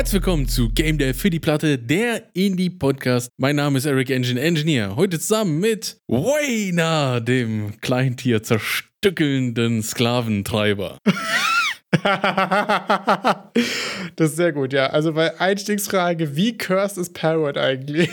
Herzlich willkommen zu Game Dev für die Platte, der Indie-Podcast. Mein Name ist Eric Engine Engineer. Heute zusammen mit Wayna, dem Kleintier zerstückelnden Sklaventreiber. das ist sehr gut, ja. Also bei Einstiegsfrage, wie cursed ist Parrot eigentlich?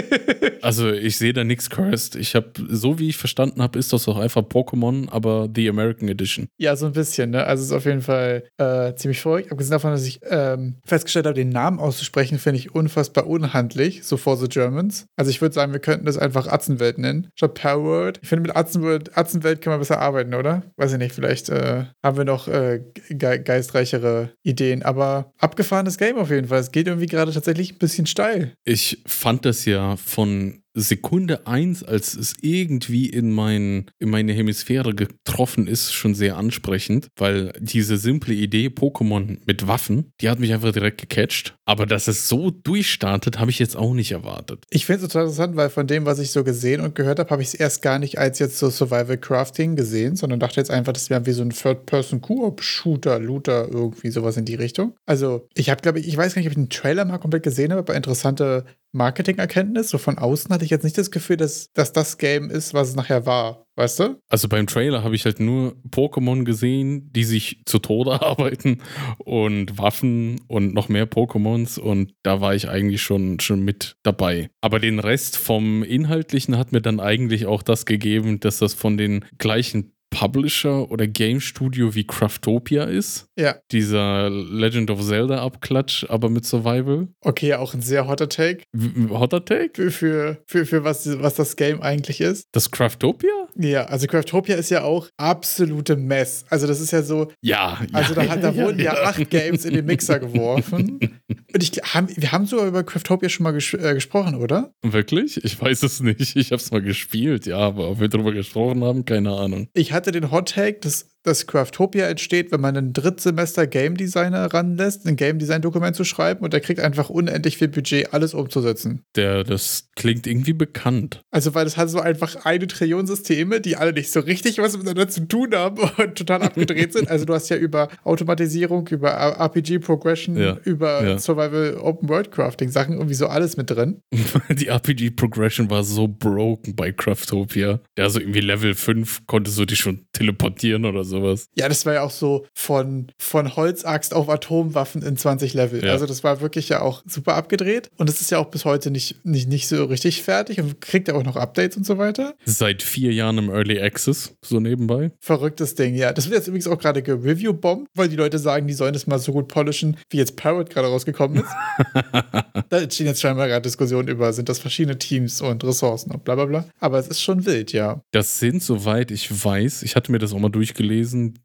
also ich sehe da nichts cursed. Ich habe, so wie ich verstanden habe, ist das auch einfach Pokémon, aber The American Edition. Ja, so ein bisschen, ne? Also es ist auf jeden Fall äh, ziemlich verrückt. Abgesehen davon, dass ich ähm, festgestellt habe, den Namen auszusprechen, finde ich unfassbar unhandlich, so for the Germans. Also ich würde sagen, wir könnten das einfach Atzenwelt nennen, statt Parrot. Ich finde, mit Atzenwelt, Atzenwelt kann man besser arbeiten, oder? Weiß ich nicht, vielleicht äh, haben wir noch äh, ge geistreichere Ideen. Aber abgefahrenes Game auf jeden Fall. Es geht irgendwie gerade tatsächlich ein bisschen steil. Ich fand das ja von Sekunde eins, als es irgendwie in, mein, in meine Hemisphäre getroffen ist, schon sehr ansprechend, weil diese simple Idee Pokémon mit Waffen, die hat mich einfach direkt gecatcht. Aber dass es so durchstartet, habe ich jetzt auch nicht erwartet. Ich finde es total interessant, weil von dem, was ich so gesehen und gehört habe, habe ich es erst gar nicht als jetzt so Survival Crafting gesehen, sondern dachte jetzt einfach, das wäre wie so ein Third-Person-Koop-Shooter, Looter, irgendwie sowas in die Richtung. Also, ich habe, glaube ich, ich weiß gar nicht, ob ich den Trailer mal komplett gesehen habe, aber interessante Marketingerkenntnis. So von außen hatte ich jetzt nicht das Gefühl, dass, dass das Game ist, was es nachher war. Weißt du? Also beim Trailer habe ich halt nur Pokémon gesehen, die sich zu Tode arbeiten und Waffen und noch mehr Pokémons und da war ich eigentlich schon, schon mit dabei. Aber den Rest vom Inhaltlichen hat mir dann eigentlich auch das gegeben, dass das von den gleichen Publisher oder Game Studio wie Craftopia ist. Ja. Dieser Legend of Zelda Abklatsch, aber mit Survival. Okay, auch ein sehr hotter Take. W hotter Take? Für, für, für, für was, was das Game eigentlich ist. Das Craftopia? Ja, also Craftopia ist ja auch absolute Mess. Also das ist ja so. Ja, Also ja, da, da ja, wurden ja, ja, acht Games in den Mixer geworfen. Und ich, haben, wir haben sogar über Craftopia schon mal ges äh, gesprochen, oder? Wirklich? Ich weiß es nicht. Ich habe es mal gespielt, ja, aber ob wir darüber gesprochen haben, keine Ahnung. Ich hatte den Hot Take, dass dass Craftopia entsteht, wenn man einen Drittsemester Game Designer ranlässt, ein Game Design Dokument zu schreiben und der kriegt einfach unendlich viel Budget, alles umzusetzen. Der, das klingt irgendwie bekannt. Also, weil es hat so einfach eine Trillion Systeme, die alle nicht so richtig was miteinander zu tun haben und total abgedreht sind. Also, du hast ja über Automatisierung, über RPG Progression, Ja, über ja. Survival Open World Crafting Sachen, irgendwie so alles mit drin. Die RPG Progression war so broken bei Craftopia. Ja, so irgendwie Level 5 konntest du dich schon teleportieren oder sowas. Ja, das war ja auch so von, von Holzaxt auf Atomwaffen in 20 Level. Ja. Also das war wirklich ja auch super abgedreht. Und es ist ja auch bis heute nicht, nicht, nicht so richtig fertig und kriegt ja auch noch Updates und so weiter. Seit vier Jahren im Early Access, so nebenbei. Verrücktes Ding, ja. Das wird jetzt übrigens auch gerade gereview-bombt, weil die Leute sagen, die sollen das mal so gut polischen, wie jetzt Parrot gerade rausgekommen ist. da entstehen jetzt scheinbar gerade Diskussionen über, sind das verschiedene Teams und Ressourcen und bla bla bla. Aber es ist schon wild, ja. Das sind, soweit ich weiß, ich hatte mir das auch mal durchgelesen,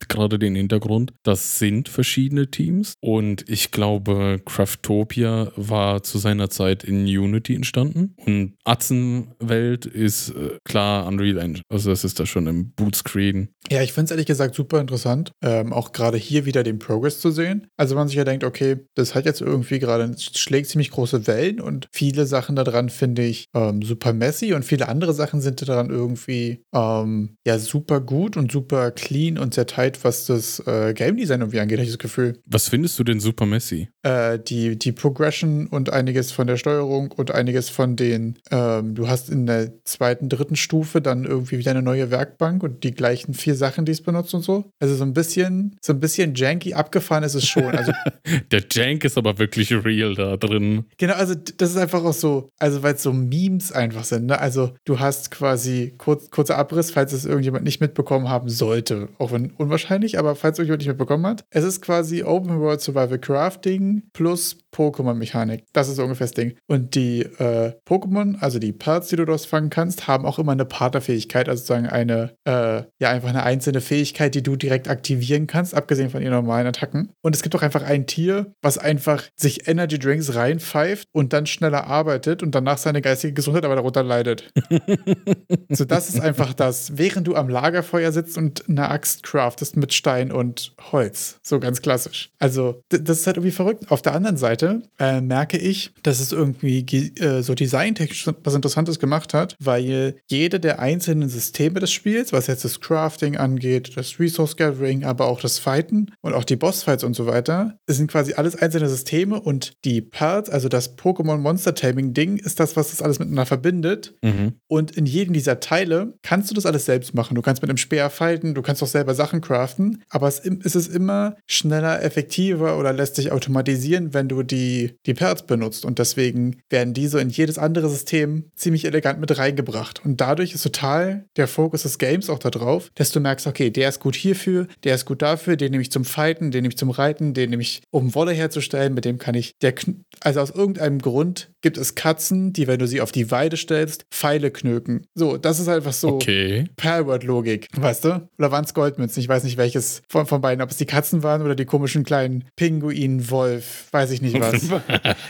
gerade den Hintergrund, das sind verschiedene Teams. Und ich glaube, Craftopia war zu seiner Zeit in Unity entstanden. Und Atzenwelt ist äh, klar Unreal Engine. Also das ist da schon im Bootscreen. Ja, ich finde es ehrlich gesagt super interessant, ähm, auch gerade hier wieder den Progress zu sehen. Also man sich ja denkt, okay, das hat jetzt irgendwie gerade, schlägt ziemlich große Wellen und viele Sachen daran finde ich ähm, super messy und viele andere Sachen sind daran irgendwie ähm, ja super gut und super clean und sehr tight, was das äh, Game Design irgendwie angeht, habe ich das Gefühl. Was findest du denn super messy? Äh, die, die Progression und einiges von der Steuerung und einiges von den, ähm, du hast in der zweiten, dritten Stufe dann irgendwie wieder eine neue Werkbank und die gleichen vier Sachen, die es benutzt und so. Also so ein bisschen, so ein bisschen janky abgefahren ist es schon. Also Der Jank ist aber wirklich real da drin. Genau, also das ist einfach auch so, also weil es so Memes einfach sind, ne? Also du hast quasi kurz, kurzer Abriss, falls es irgendjemand nicht mitbekommen haben sollte, auch wenn unwahrscheinlich, aber falls irgendjemand nicht mitbekommen hat. Es ist quasi Open World Survival Crafting plus Pokémon-Mechanik. Das ist so ungefähr das Ding. Und die äh, Pokémon, also die Parts, die du daraus fangen kannst, haben auch immer eine Partnerfähigkeit, also sozusagen eine, äh, ja, einfach eine einzelne Fähigkeit, die du direkt aktivieren kannst, abgesehen von ihren normalen Attacken. Und es gibt auch einfach ein Tier, was einfach sich Energy Drinks reinpfeift und dann schneller arbeitet und danach seine geistige Gesundheit aber darunter leidet. so, das ist einfach das. Während du am Lagerfeuer sitzt und eine Axt craftest mit Stein und Holz. So ganz klassisch. Also, das ist halt irgendwie verrückt. Auf der anderen Seite Seite äh, merke ich, dass es irgendwie äh, so designtechnisch was Interessantes gemacht hat, weil jede der einzelnen Systeme des Spiels, was jetzt das Crafting angeht, das Resource Gathering, aber auch das Fighten und auch die Bossfights und so weiter, sind quasi alles einzelne Systeme und die Parts, also das Pokémon Monster Taming Ding, ist das, was das alles miteinander verbindet. Mhm. Und in jedem dieser Teile kannst du das alles selbst machen. Du kannst mit einem Speer fighten, du kannst auch selber Sachen craften, aber es ist immer schneller, effektiver oder lässt sich automatisieren, wenn du die, die Parts benutzt. Und deswegen werden die so in jedes andere System ziemlich elegant mit reingebracht. Und dadurch ist total der Fokus des Games auch darauf, dass du merkst, okay, der ist gut hierfür, der ist gut dafür, den nehme ich zum Fighten, den nehme ich zum Reiten, den nehme ich, um Wolle herzustellen, mit dem kann ich, der, also aus irgendeinem Grund gibt es Katzen, die, wenn du sie auf die Weide stellst, Pfeile knöken. So, das ist einfach so okay. Perlword-Logik, weißt du? Oder waren es Goldmünzen? Ich weiß nicht, welches von, von beiden, ob es die Katzen waren oder die komischen kleinen Pinguin, Wolf, weiß ich nicht was.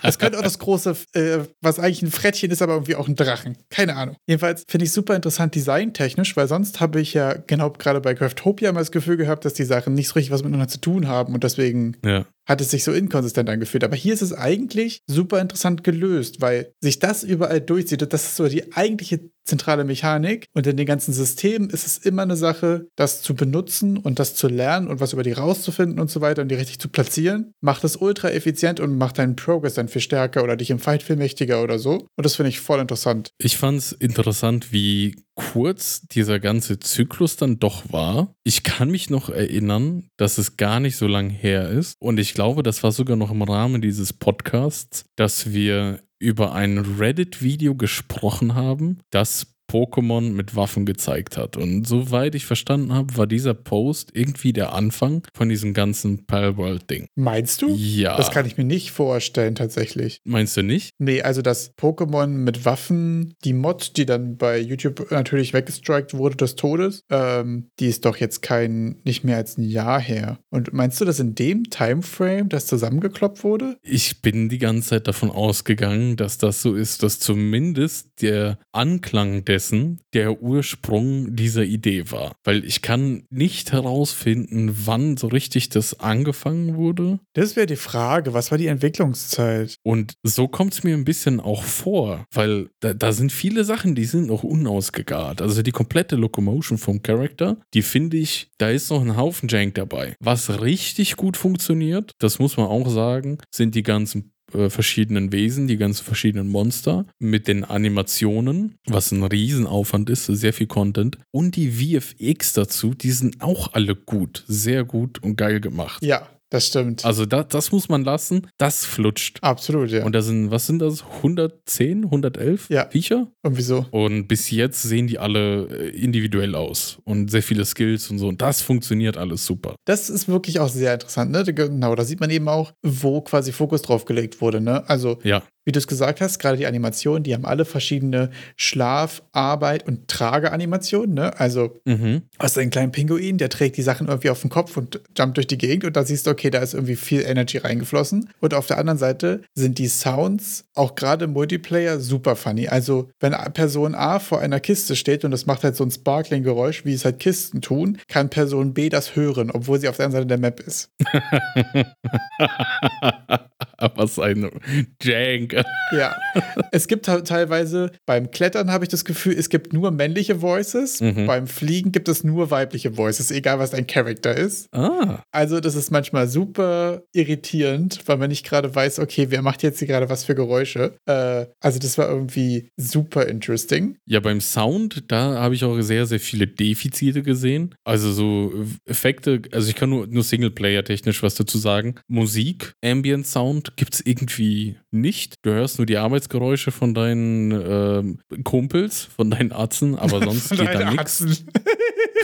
Es könnte auch das große, äh, was eigentlich ein Frettchen ist, aber irgendwie auch ein Drachen. Keine Ahnung. Jedenfalls finde ich super interessant designtechnisch, weil sonst habe ich ja genau gerade bei Craftopia mal das Gefühl gehabt, dass die Sachen nicht so richtig was miteinander zu tun haben und deswegen ja hat es sich so inkonsistent angefühlt. Aber hier ist es eigentlich super interessant gelöst, weil sich das überall durchzieht. Das ist so die eigentliche zentrale Mechanik. Und in den ganzen Systemen ist es immer eine Sache, das zu benutzen und das zu lernen und was über die rauszufinden und so weiter und die richtig zu platzieren. Macht es ultra effizient und macht deinen Progress dann viel stärker oder dich im Fight viel mächtiger oder so. Und das finde ich voll interessant. Ich fand es interessant, wie kurz dieser ganze Zyklus dann doch war. Ich kann mich noch erinnern, dass es gar nicht so lang her ist. Und ich glaube, das war sogar noch im Rahmen dieses Podcasts, dass wir über ein Reddit-Video gesprochen haben, das Pokémon mit Waffen gezeigt hat. Und soweit ich verstanden habe, war dieser Post irgendwie der Anfang von diesem ganzen Palworld-Ding. Meinst du? Ja. Das kann ich mir nicht vorstellen, tatsächlich. Meinst du nicht? Nee, also das Pokémon mit Waffen, die Mod, die dann bei YouTube natürlich weggestrikt wurde des Todes, ähm, die ist doch jetzt kein, nicht mehr als ein Jahr her. Und meinst du, dass in dem Timeframe das zusammengekloppt wurde? Ich bin die ganze Zeit davon ausgegangen, dass das so ist, dass zumindest der Anklang der dessen der Ursprung dieser Idee war. Weil ich kann nicht herausfinden, wann so richtig das angefangen wurde. Das wäre die Frage, was war die Entwicklungszeit? Und so kommt es mir ein bisschen auch vor, weil da, da sind viele Sachen, die sind noch unausgegart. Also die komplette Locomotion vom Charakter, die finde ich, da ist noch ein Haufen Jank dabei. Was richtig gut funktioniert, das muss man auch sagen, sind die ganzen äh, verschiedenen Wesen, die ganzen verschiedenen Monster mit den Animationen, was ein Riesenaufwand ist, sehr viel Content. Und die VFX dazu, die sind auch alle gut, sehr gut und geil gemacht. Ja, das stimmt. Also das, das muss man lassen. Das flutscht. Absolut, ja. Und da sind, was sind das? 110, 111 ja. Viecher? Und wieso? Und bis jetzt sehen die alle äh, individuell aus und sehr viele Skills und so. Und das funktioniert alles super. Das ist wirklich auch sehr interessant, ne? Genau, da sieht man eben auch, wo quasi Fokus drauf gelegt wurde, ne? Also ja wie du es gesagt hast, gerade die Animationen, die haben alle verschiedene Schlaf-, Arbeit- und Trageanimationen. Ne? Also mhm. hast du einen kleinen Pinguin, der trägt die Sachen irgendwie auf den Kopf und jumpt durch die Gegend und da siehst du, okay, da ist irgendwie viel Energy reingeflossen. Und auf der anderen Seite sind die Sounds auch gerade im Multiplayer super funny. Also wenn Person A vor einer Kiste steht und das macht halt so ein Sparkling-Geräusch, wie es halt Kisten tun, kann Person B das hören, obwohl sie auf der anderen Seite der Map ist. Was ein Jank. Ja. Es gibt teilweise, beim Klettern habe ich das Gefühl, es gibt nur männliche Voices. Mhm. Beim Fliegen gibt es nur weibliche Voices, egal was dein Charakter ist. Ah. Also, das ist manchmal super irritierend, weil man nicht gerade weiß, okay, wer macht jetzt hier gerade was für Geräusche. Äh, also, das war irgendwie super interesting. Ja, beim Sound, da habe ich auch sehr, sehr viele Defizite gesehen. Also, so Effekte, also ich kann nur, nur Singleplayer-technisch was dazu sagen. Musik, Ambient Sound gibt es irgendwie nicht. Du hörst nur die Arbeitsgeräusche von deinen äh, Kumpels, von deinen Atzen, aber sonst geht da nichts.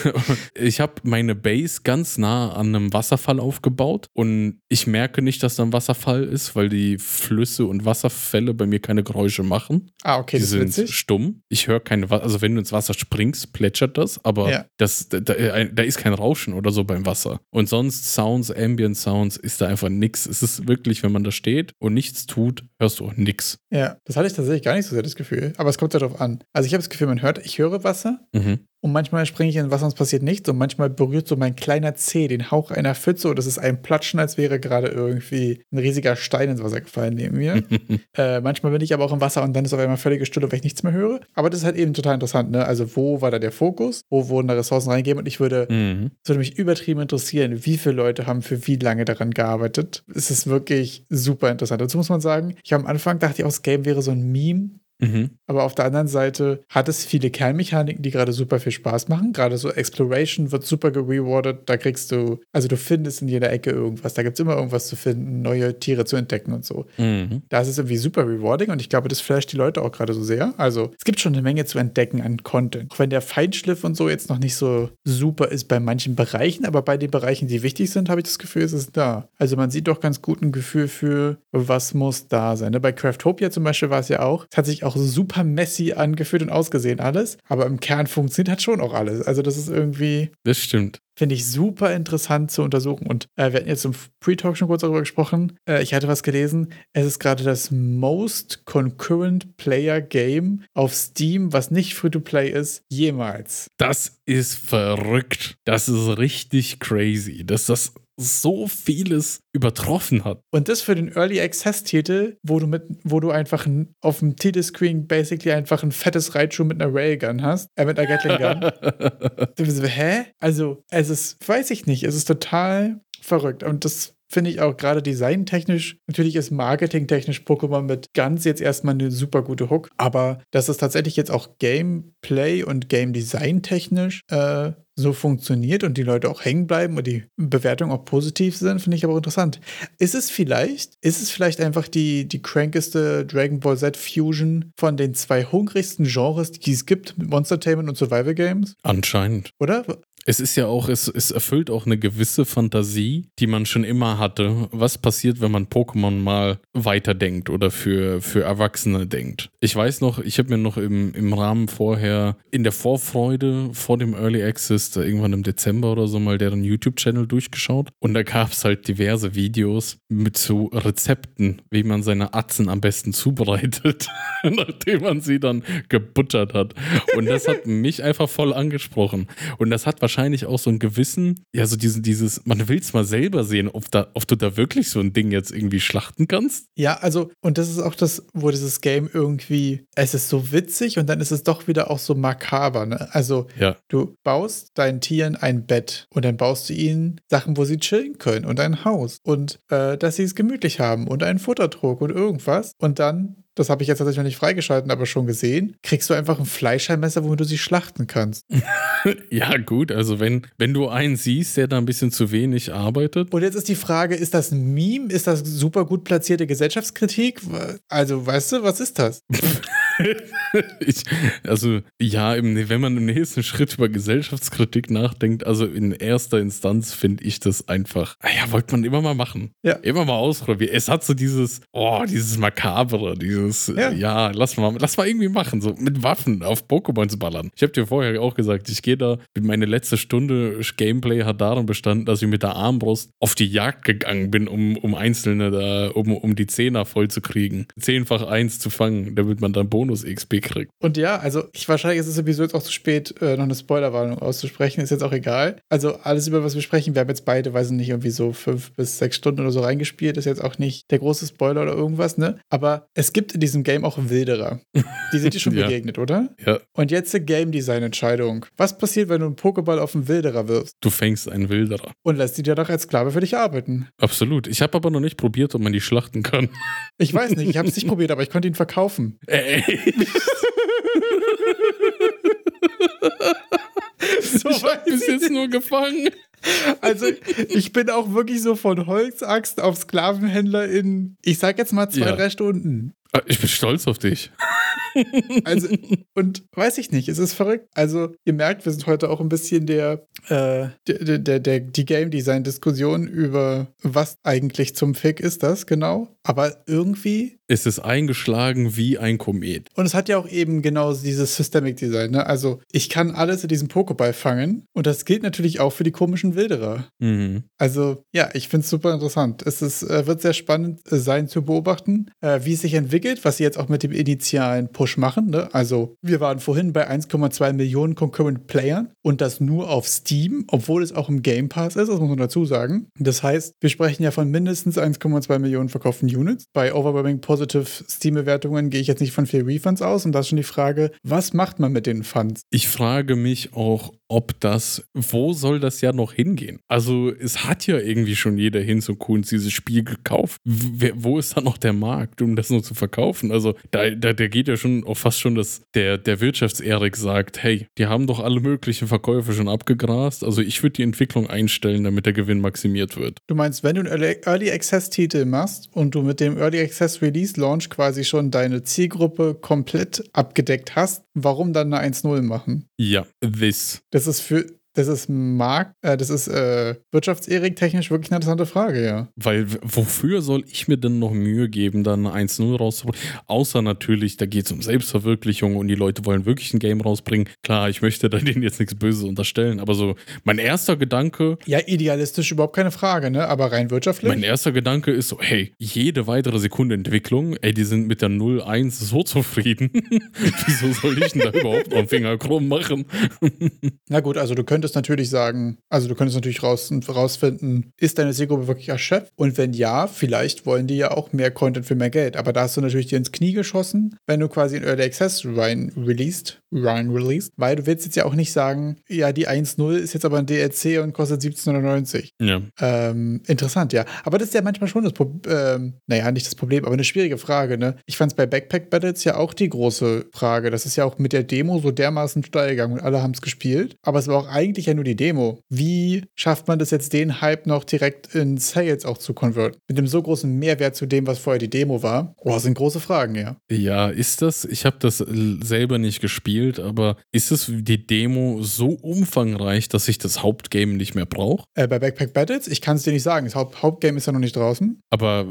ich habe meine Base ganz nah an einem Wasserfall aufgebaut und ich merke nicht, dass da ein Wasserfall ist, weil die Flüsse und Wasserfälle bei mir keine Geräusche machen. Ah, okay, die das sind witzig. stumm. Ich höre keine, also wenn du ins Wasser springst, plätschert das, aber ja. das, da, da, ist kein Rauschen oder so beim Wasser. Und sonst Sounds, Ambient Sounds, ist da einfach nichts. Es ist wirklich, wenn man da steht und nichts tut, hörst du auch nichts. Ja, das hatte ich tatsächlich gar nicht so sehr das Gefühl. Aber es kommt darauf an. Also ich habe das Gefühl, man hört, ich höre Wasser, mhm und manchmal springe ich in Wasser und es passiert nichts und manchmal berührt so mein kleiner Zeh den Hauch einer Pfütze und es ist ein Platschen, als wäre gerade irgendwie ein riesiger Stein ins Wasser gefallen neben mir. äh, manchmal bin ich aber auch im Wasser und dann ist auf einmal völlige Stille, weil ich nichts mehr höre. Aber das ist halt eben total interessant, ne? Also wo war da der Fokus? Wo wurden da Ressourcen reingegeben? Und ich würde, Mhm. würde mich übertrieben interessieren, wie viele Leute haben für wie lange daran gearbeitet. Es ist wirklich super interessant. Dazu muss man sagen, ich am Anfang dachte ich auch, das Game wäre so ein Meme. Mhm. Aber auf der anderen Seite hat es viele Kernmechaniken, die gerade super viel Spaß machen. Gerade so Exploration wird super gerewardet. Da kriegst du, also du findest in jeder Ecke irgendwas. Da gibt es immer irgendwas zu finden, neue Tiere zu entdecken und so. Mhm. Da ist es irgendwie super rewarding und ich glaube, das flasht die Leute auch gerade so sehr. Also es gibt schon eine Menge zu entdecken an Content. Auch wenn der Feinschliff und so jetzt noch nicht so super ist bei manchen Bereichen, aber bei den Bereichen, die wichtig sind, habe ich das Gefühl, ist es da. Also man sieht doch ganz gut ein Gefühl für, was muss da sein. ne? Bei Craftopia zum Beispiel war es ja auch, es hat sich auch super messy angefühlt und ausgesehen alles, aber im Kern funktioniert halt schon auch alles. Also das ist irgendwie, Das stimmt. Finde ich super interessant zu untersuchen. Und äh, wir hatten jetzt im Pre-Talk schon kurz darüber gesprochen. Äh, ich hatte was gelesen. Es ist gerade das Most Concurrent Player Game auf Steam, was nicht Free-to-Play ist, jemals. Das ist verrückt. Das ist richtig crazy, dass das so vieles übertroffen hat. Und das für den Early Access-Titel, wo du mit, wo du einfach n- auf dem Titelscreen basically einfach ein fettes Raichu mit einer Railgun hast, äh, mit einer Gatling Gun. Du bist so, hä? Also, es ist, weiß ich nicht, es ist total verrückt. Und das finde ich auch gerade designtechnisch. Natürlich ist marketingtechnisch Pokémon mit ganz jetzt erstmal eine super gute Hook. Aber dass es tatsächlich jetzt auch Gameplay und Game Design technisch äh, so funktioniert und die Leute auch hängen bleiben und die Bewertungen auch positiv sind, finde ich aber interessant. Ist es vielleicht, ist es vielleicht einfach die, die crankeste Dragon Ball Z Fusion von den zwei hungrigsten Genres, die es gibt, mit Monstertainment und Survival Games? Anscheinend. Oder? Es ist ja auch, es, es erfüllt auch eine gewisse Fantasie, die man schon immer hatte. Was passiert, wenn man Pokémon mal weiterdenkt oder für, für Erwachsene denkt? Ich weiß noch, ich habe mir noch im, im Rahmen vorher in der Vorfreude vor dem Early Access, irgendwann im Dezember oder so mal deren YouTube-Channel durchgeschaut. Und da gab es halt diverse Videos mit so Rezepten, wie man seine Atzen am besten zubereitet, nachdem man sie dann gebuttert hat. Und das hat mich einfach voll angesprochen. Und das hat wahrscheinlich auch so einen gewissen, ja, so diesen, dieses, man will es mal selber sehen, ob, da, ob du da wirklich so ein Ding jetzt irgendwie schlachten kannst. Ja, also, und das ist auch das, wo dieses Game irgendwie, es ist so witzig und dann ist es doch wieder auch so makaber. Ne? Also, Ja. du baust deinen Tieren ein Bett und dann baust du ihnen Sachen, wo sie chillen können und ein Haus und äh, dass sie es gemütlich haben und einen Futtertrog und irgendwas. Und dann, das habe ich jetzt tatsächlich noch nicht freigeschalten, aber schon gesehen, kriegst du einfach ein Fleischheilmesser, womit du sie schlachten kannst. Ja, gut, also wenn, wenn du einen siehst, der da ein bisschen zu wenig arbeitet, Und jetzt ist die Frage, ist das ein Meme? Ist das super gut platzierte Gesellschaftskritik? Also, weißt du, was ist das? ich, also ja, im, wenn man im nächsten Schritt über Gesellschaftskritik nachdenkt, also in erster Instanz finde ich das einfach, naja, wollte man immer mal machen. Ja. Immer mal ausprobieren. Es hat so dieses, oh, dieses Makabere, dieses, Ja. ja, lass, mal, lass mal irgendwie machen, so mit Waffen auf Pokémon zu ballern. Ich habe dir vorher auch gesagt, ich gehe da, meine letzte Stunde Gameplay hat darin bestanden, dass ich mit der Armbrust auf die Jagd gegangen bin, um, um einzelne da, um, um die Zehner voll zu kriegen. Zehnfach eins zu fangen, damit man dann Bonus-XP kriegt. Und ja, also ich wahrscheinlich ist es sowieso jetzt auch zu spät, äh, noch eine Spoilerwarnung auszusprechen, ist jetzt auch egal. Also alles, über was wir sprechen, wir haben jetzt beide, weiß ich nicht, irgendwie so fünf bis sechs Stunden oder so reingespielt, ist jetzt auch nicht der große Spoiler oder irgendwas, ne? Aber es gibt in diesem Game auch Wilderer. Die sind dir schon Ja. begegnet, oder? Ja, Und jetzt eine Game Design Entscheidung. Was passiert, wenn du einen Pokéball auf einen Wilderer wirfst du fängst einen Wilderer. und lässt die dir doch als Sklave für dich arbeiten? Absolut. Ich habe aber noch nicht probiert, ob man die schlachten kann. Ich weiß nicht, ich habe es nicht probiert, aber ich konnte ihn verkaufen. Ey, So ich habe bis jetzt nur gefangen. Also, ich bin auch wirklich so von Holzaxt auf Sklavenhändler in, ich sag jetzt mal zwei, Ja. drei Stunden. Ah, Ich bin stolz auf dich. Also, und weiß ich nicht, es ist verrückt. Also, ihr merkt, wir sind heute auch ein bisschen der, äh, der, der, der, die Game Design-Diskussion über, was eigentlich zum Fick ist das genau. Aber irgendwie Es ist eingeschlagen wie ein Komet. Und es hat ja auch eben genau dieses Systemic Design. Ne? Also ich kann alles in diesem Pokéball fangen und das gilt natürlich auch für die komischen Wilderer. Mhm. Also ja, ich finde es super interessant. Es ist, äh, wird sehr spannend äh, sein zu beobachten, äh, wie es sich entwickelt, was sie jetzt auch mit dem initialen Push machen. Ne? Also wir waren vorhin bei 1,2 Millionen Concurrent Playern und das nur auf Steam, obwohl es auch im Game Pass ist, das muss man dazu sagen. Das heißt, wir sprechen ja von mindestens 1,2 Millionen verkauften Units. Bei overwhelming positive Steam-Bewertungen gehe ich jetzt nicht von viel Refunds aus und da ist schon die Frage, was macht man mit den Funds? Ich frage mich auch, ob das, wo soll das ja noch hingehen? Also es hat ja irgendwie schon jeder Hinz und Kunz dieses Spiel gekauft. Wo ist da noch der Markt, um das nur zu verkaufen? Also da, da, da geht ja schon auch fast schon, dass der, der Wirtschafts-Erik sagt, hey, die haben doch alle möglichen Verkäufe schon abgegrast. Also ich würde die Entwicklung einstellen, damit der Gewinn maximiert wird. Du meinst, wenn du einen Early Access-Titel machst und du mit dem Early Access Release Launch quasi schon deine Zielgruppe komplett abgedeckt hast, warum dann eine 1.0 machen? Ja, this. Das ist für das ist Markt, äh, das ist äh, wirtschaftserik technisch wirklich eine interessante Frage, ja. Weil wofür soll ich mir denn noch Mühe geben, dann 1-0 rauszubringen? Außer natürlich, da geht es um Selbstverwirklichung und die Leute wollen wirklich ein Game rausbringen. Klar, ich möchte da denen jetzt nichts Böses unterstellen, aber so mein erster Gedanke. Ja, idealistisch überhaupt keine Frage, ne? Aber rein wirtschaftlich. Mein erster Gedanke ist so, hey, jede weitere Sekunde Entwicklung, ey, die sind mit der 0-1 so zufrieden. Wieso soll ich denn da überhaupt noch einen Finger krumm machen? Na gut, also du könntest könntest natürlich sagen, also du könntest natürlich raus, rausfinden, ist deine Zielgruppe wirklich erschöpft? Und wenn ja, vielleicht wollen die ja auch mehr Content für mehr Geld. Aber da hast du natürlich dir ins Knie geschossen, wenn du quasi in Early Access rein released, rein released, weil du willst jetzt ja auch nicht sagen, ja, die 1.0 ist jetzt aber ein DLC und kostet 17,99. Ja. Ähm, interessant, ja. Aber das ist ja manchmal schon das Problem, ähm, naja, nicht das Problem, aber eine schwierige Frage, ne? Ich fand es bei Backpack Battles ja auch die große Frage. Das ist ja auch mit der Demo so dermaßen steil gegangen und alle haben es gespielt. Aber es war auch eigentlich eigentlich ja nur die Demo. Wie schafft man das jetzt, den Hype noch direkt in Sales auch zu konvertieren? Mit dem so großen Mehrwert zu dem, was vorher die Demo war? Oh, das sind große Fragen, ja. Ja, ist das, ich habe das selber nicht gespielt, aber ist es die Demo so umfangreich, dass ich das Hauptgame nicht mehr brauche? Äh, bei Backpack Battles? Ich kann es dir nicht sagen. Das Haupt Hauptgame ist ja noch nicht draußen. Aber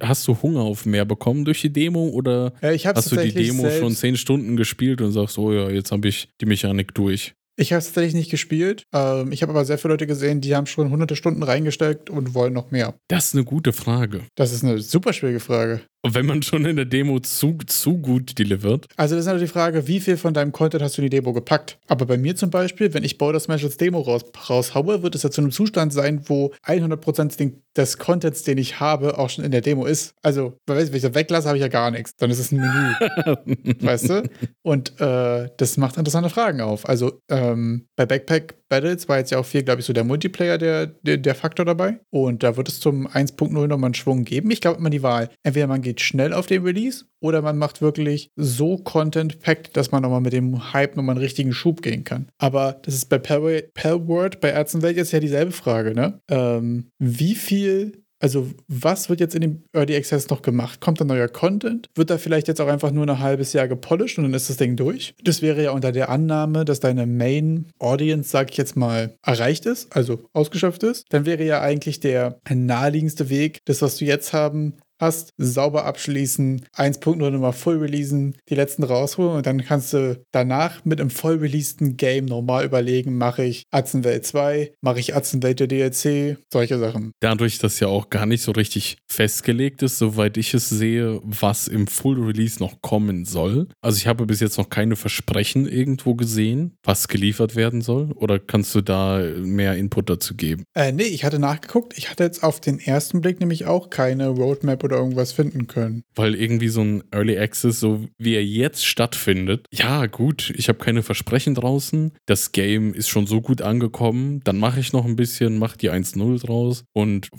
hast du Hunger auf mehr bekommen durch die Demo oder äh, hast du die Demo schon zehn Stunden gespielt und sagst, oh ja, jetzt habe ich die Mechanik durch? Ich habe es tatsächlich nicht gespielt. Ähm, ich habe aber sehr viele Leute gesehen, die haben schon hunderte Stunden reingesteckt und wollen noch mehr. Das ist eine gute Frage. Das ist eine super schwierige Frage. Wenn man schon in der Demo zu, zu gut delivert? Also, das ist natürlich die Frage, wie viel von deinem Content hast du in die Demo gepackt? Aber bei mir zum Beispiel, wenn ich Border Smash als Demo raus, raushaue, wird es ja zu einem Zustand sein, wo 100% des Contents, den ich habe, auch schon in der Demo ist. Also, wenn ich das weglasse, habe ich ja gar nichts. Dann ist es ein Menü. weißt du? Und äh, das macht interessante Fragen auf. Also, ähm, bei Backpack Battles war jetzt ja auch viel, glaube ich, so der Multiplayer der, der, der, Faktor dabei. Und da wird es zum 1.0 nochmal einen Schwung geben. Ich glaube immer die Wahl. Entweder man geht schnell auf den Release oder man macht wirklich so Content-Packed, dass man nochmal mit dem Hype nochmal einen richtigen Schub gehen kann. Aber das ist bei Palworld, bei Ärztenwelt jetzt ja dieselbe Frage, ne? Ähm, wie viel also, was wird jetzt in dem Early Access noch gemacht? Kommt da neuer Content? Wird da vielleicht jetzt auch einfach nur ein halbes Jahr gepolished und dann ist das Ding durch? Das wäre ja unter der Annahme, dass deine Main Audience, sag ich jetzt mal, erreicht ist, also ausgeschöpft ist. Dann wäre ja eigentlich der naheliegendste Weg, das, was du jetzt haben, hast, sauber abschließen, 1.0 nochmal voll releasen, die letzten rausholen und dann kannst du danach mit einem voll releaseden Game normal überlegen, mache ich Atzenwelt 2, mache ich Atzenwelt der DLC, solche Sachen. Dadurch, dass ja auch gar nicht so richtig festgelegt ist, soweit ich es sehe, was im Full Release noch kommen soll. Also ich habe bis jetzt noch keine Versprechen irgendwo gesehen, was geliefert werden soll. Oder kannst du da mehr Input dazu geben? Äh, nee, ich hatte nachgeguckt. Ich hatte jetzt auf den ersten Blick nämlich auch keine Roadmap oder irgendwas finden können. Weil irgendwie so ein Early Access, so wie er jetzt stattfindet, ja gut, ich habe keine Versprechen draußen, das Game ist schon so gut angekommen, dann mache ich noch ein bisschen, mache die 1-0 draus und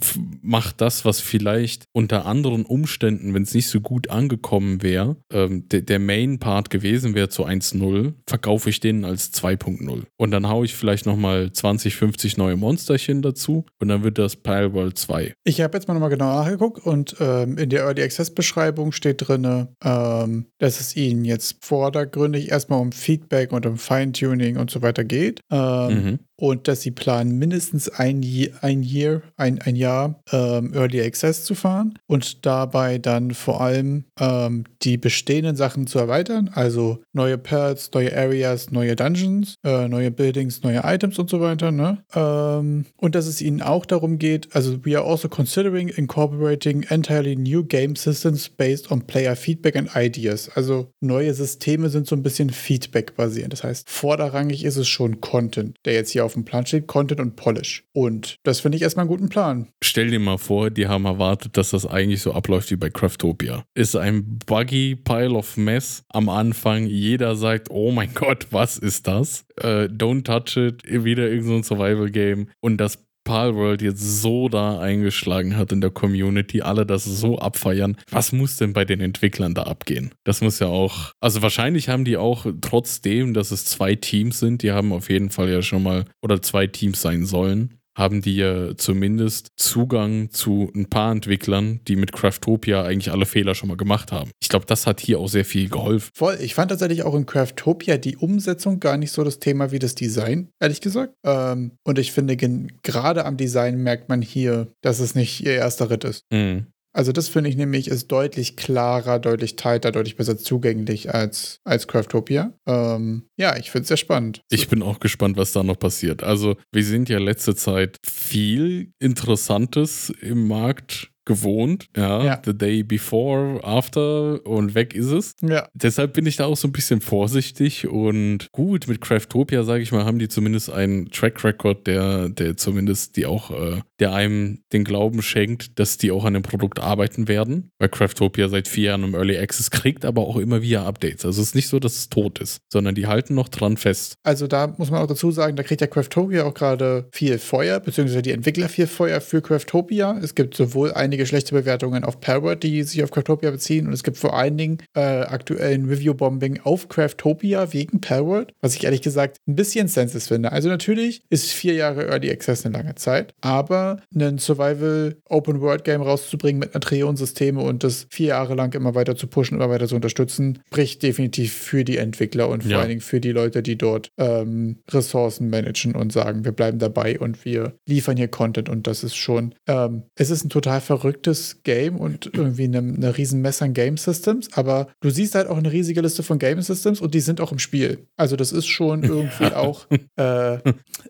mache das, was vielleicht unter anderen Umständen, wenn es nicht so gut angekommen wäre, ähm, der, der Main-Part gewesen wäre zu 1-0, verkaufe ich den als 2.0. Und dann haue ich vielleicht nochmal 20, 50 neue Monsterchen dazu und dann wird das Pile World 2. Ich habe jetzt mal nochmal genau nachgeguckt und äh, ähm, in der Early Access Beschreibung steht drin, ähm, dass es ihnen jetzt vordergründig erstmal um Feedback und um Feintuning und so weiter geht. Ähm, mhm. Und dass sie planen, mindestens ein, ein Year, ein, ein Jahr ähm, Early Access zu fahren und dabei dann vor allem ähm, die bestehenden Sachen zu erweitern, also neue Perls, neue Areas, neue Dungeons, äh, neue Buildings, neue Items und so weiter. Ne? Ähm, und dass es ihnen auch darum geht, also we are also considering incorporating entirely new game systems based on player feedback and ideas. Also neue Systeme sind so ein bisschen Feedback basierend. Das heißt, vorderrangig ist es schon Content, der jetzt hier auf dem Plan steht, Content und Polish. Und das finde ich erstmal einen guten Plan. Stell dir mal vor, die haben erwartet, dass das eigentlich so abläuft wie bei Craftopia. Ist ein buggy Pile of Mess am Anfang. Jeder sagt, oh mein Gott, was ist das? Äh, don't touch it. Wieder irgendein so Survival-Game. Und das Palworld jetzt so da eingeschlagen hat in der Community, alle das so abfeiern. Was muss denn bei den Entwicklern da abgehen? Das muss ja auch, also wahrscheinlich haben die auch trotzdem, dass es zwei Teams sind, die haben auf jeden Fall ja schon mal oder zwei Teams sein sollen, haben die ja zumindest Zugang zu ein paar Entwicklern, die mit Craftopia eigentlich alle Fehler schon mal gemacht haben. Ich glaube, das hat hier auch sehr viel geholfen. Voll. Ich fand tatsächlich auch in Craftopia die Umsetzung gar nicht so das Thema wie das Design, ehrlich gesagt. Ähm, und ich finde, gerade am Design merkt man hier, dass es nicht ihr erster Ritt ist. Mhm. Also das finde ich nämlich ist deutlich klarer, deutlich tighter, deutlich besser zugänglich als, als Craftopia. Ähm, ja, ich finde es sehr spannend. Ich bin auch gespannt, was da noch passiert. Also wir sind ja letzte Zeit viel Interessantes im Markt gewohnt. Ja, ja, the day before, after und weg ist es. Ja. Deshalb bin ich da auch so ein bisschen vorsichtig und gut, mit Craftopia, sage ich mal, haben die zumindest einen Track Record, der, der zumindest die auch, äh, der einem den Glauben schenkt, dass die auch an dem Produkt arbeiten werden. Weil Craftopia seit vier Jahren im Early Access kriegt, aber auch immer wieder Updates. Also es ist nicht so, dass es tot ist, sondern die halten noch dran fest. Also da muss man auch dazu sagen, da kriegt ja Craftopia auch gerade viel Feuer, beziehungsweise die Entwickler viel Feuer für Craftopia. Es gibt sowohl einige einige schlechte Bewertungen auf Parrot, die sich auf Craftopia beziehen. Und es gibt vor allen Dingen äh, aktuell ein Review-Bombing auf Craftopia wegen Parrot, was ich ehrlich gesagt ein bisschen senses finde. Also natürlich ist vier Jahre Early Access eine lange Zeit, aber ein Survival Open World Game rauszubringen mit einer Trion-Systeme und das vier Jahre lang immer weiter zu pushen, immer weiter zu unterstützen, bricht definitiv für die Entwickler und vor ja. allen Dingen für die Leute, die dort ähm, Ressourcen managen und sagen, wir bleiben dabei und wir liefern hier Content und das ist schon, ähm, es ist ein total verrücktes verrücktes Game und irgendwie eine, eine riesen Messe an Game Systems, aber du siehst halt auch eine riesige Liste von Game Systems und die sind auch im Spiel. Also das ist schon irgendwie auch äh,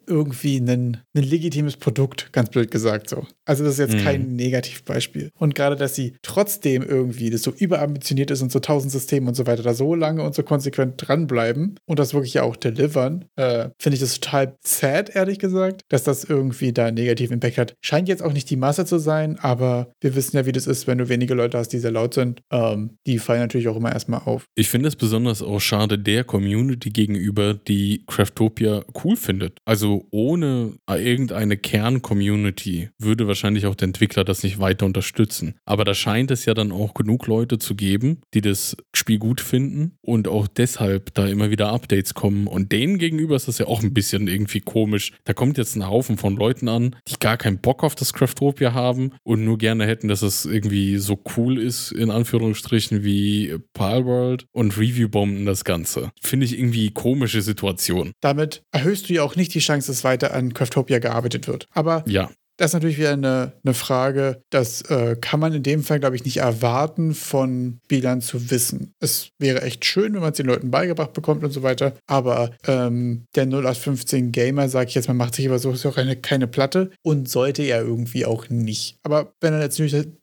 irgendwie ein, ein legitimes Produkt, ganz blöd gesagt so. Also das ist jetzt mhm. kein Negativbeispiel. Und gerade, dass sie trotzdem irgendwie das so überambitioniert ist und so tausend Systeme und so weiter da so lange und so konsequent dranbleiben und das wirklich auch delivern, äh, finde ich das total sad, ehrlich gesagt, dass das irgendwie da einen negativen Impact hat. Scheint jetzt auch nicht die Masse zu sein, aber wir wissen ja, wie das ist, wenn du wenige Leute hast, die sehr laut sind. Ähm, die fallen natürlich auch immer erstmal auf. Ich finde es besonders auch schade der Community gegenüber, die Craftopia cool findet. Also ohne irgendeine Kern-Community würde wahrscheinlich auch der Entwickler das nicht weiter unterstützen. Aber da scheint es ja dann auch genug Leute zu geben, die das Spiel gut finden und auch deshalb da immer wieder Updates kommen. Und denen gegenüber ist das ja auch ein bisschen irgendwie komisch. Da kommt jetzt ein Haufen von Leuten an, die gar keinen Bock auf das Craftopia haben und nur gerne gerne hätten, dass es irgendwie so cool ist, in Anführungsstrichen, wie Palworld und Review-Bomben das Ganze. Finde ich irgendwie komische Situation. Damit erhöhst du ja auch nicht die Chance, dass weiter an Craftopia gearbeitet wird. Aber ja. Das ist natürlich wieder eine, eine Frage, das äh, kann man in dem Fall, glaube ich, nicht erwarten, von Bilan zu wissen. Es wäre echt schön, wenn man es den Leuten beigebracht bekommt und so weiter, aber ähm, der 0815 Gamer, sage ich jetzt mal, macht sich über so auch eine, keine Platte und sollte er irgendwie auch nicht. Aber wenn er jetzt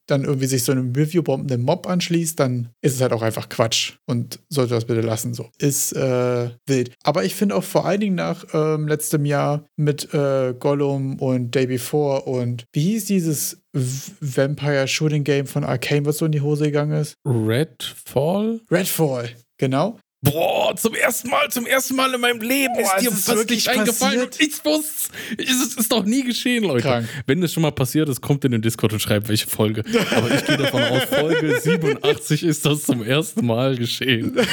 dann irgendwie sich so einem Review-bombenden Mob anschließt, dann ist es halt auch einfach Quatsch und sollte das bitte lassen. So ist äh, wild. Aber ich finde auch vor allen Dingen nach ähm, letztem Jahr mit äh, Gollum und Day Before und wie hieß dieses Vampire Shooting Game von Arcane, was so in die Hose gegangen ist? Redfall? Redfall, genau. Boah, zum ersten Mal, zum ersten Mal in meinem Leben Boah, ist dir ist wirklich eingefallen und ich wusste, es ist doch nie geschehen, Leute. Krank. Wenn das schon mal passiert ist, kommt in den Discord und schreibt, welche Folge. Aber ich gehe davon aus, Folge 87 ist das zum ersten Mal geschehen.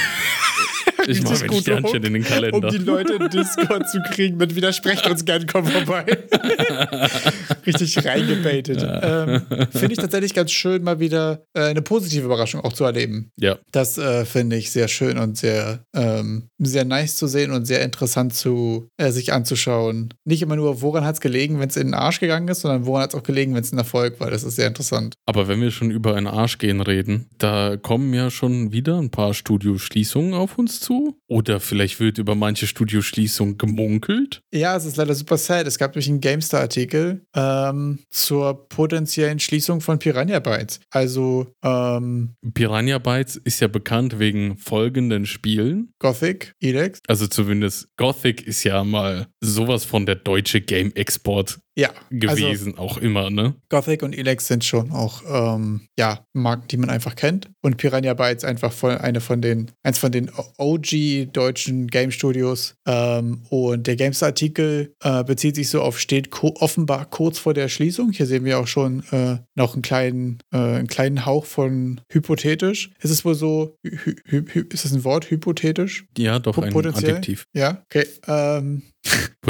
Ich mache ein gut, Sternchen in den Kalender. um die Leute in Discord zu kriegen mit Widersprecht uns gern, komm vorbei. richtig reingebaitet. Ähm, finde ich tatsächlich ganz schön, mal wieder äh, eine positive Überraschung auch zu erleben. ja, Das äh, finde ich sehr schön und sehr, ähm, sehr nice zu sehen und sehr interessant zu äh, sich anzuschauen. Nicht immer nur, woran hat es gelegen, wenn es in den Arsch gegangen ist, sondern woran hat es auch gelegen, wenn es ein Erfolg war. Das ist sehr interessant. aber wenn wir schon über einen Arsch gehen reden, da kommen ja schon wieder ein paar Studioschließungen auf uns zu. Oder vielleicht wird über manche Studioschließungen gemunkelt. Ja, es ist leider super sad. Es gab durch einen GameStar-Artikel ähm, zur potenziellen Schließung von Piranha Bytes. Also ähm, Piranha Bytes ist ja bekannt wegen folgenden Spielen. Gothic, Elex. Also zumindest Gothic ist ja mal sowas von der deutsche Game-Export Ja, also gewesen, auch immer, ne? Gothic und Elex sind schon auch ähm, ja, Marken, die man einfach kennt. Und Piranha Bytes einfach von, eine von den, eins von den OG deutschen Game Studios. Ähm, und der GameStar-Artikel äh, bezieht sich so auf, steht ko offenbar kurz vor der Schließung. Hier sehen wir auch schon äh, noch einen kleinen, äh, einen kleinen Hauch von hypothetisch. Ist es wohl so, hy hy hy ist das ein Wort, hypothetisch? Ja, doch Po- ein potenziell? Adjektiv. Ja, okay. Ähm,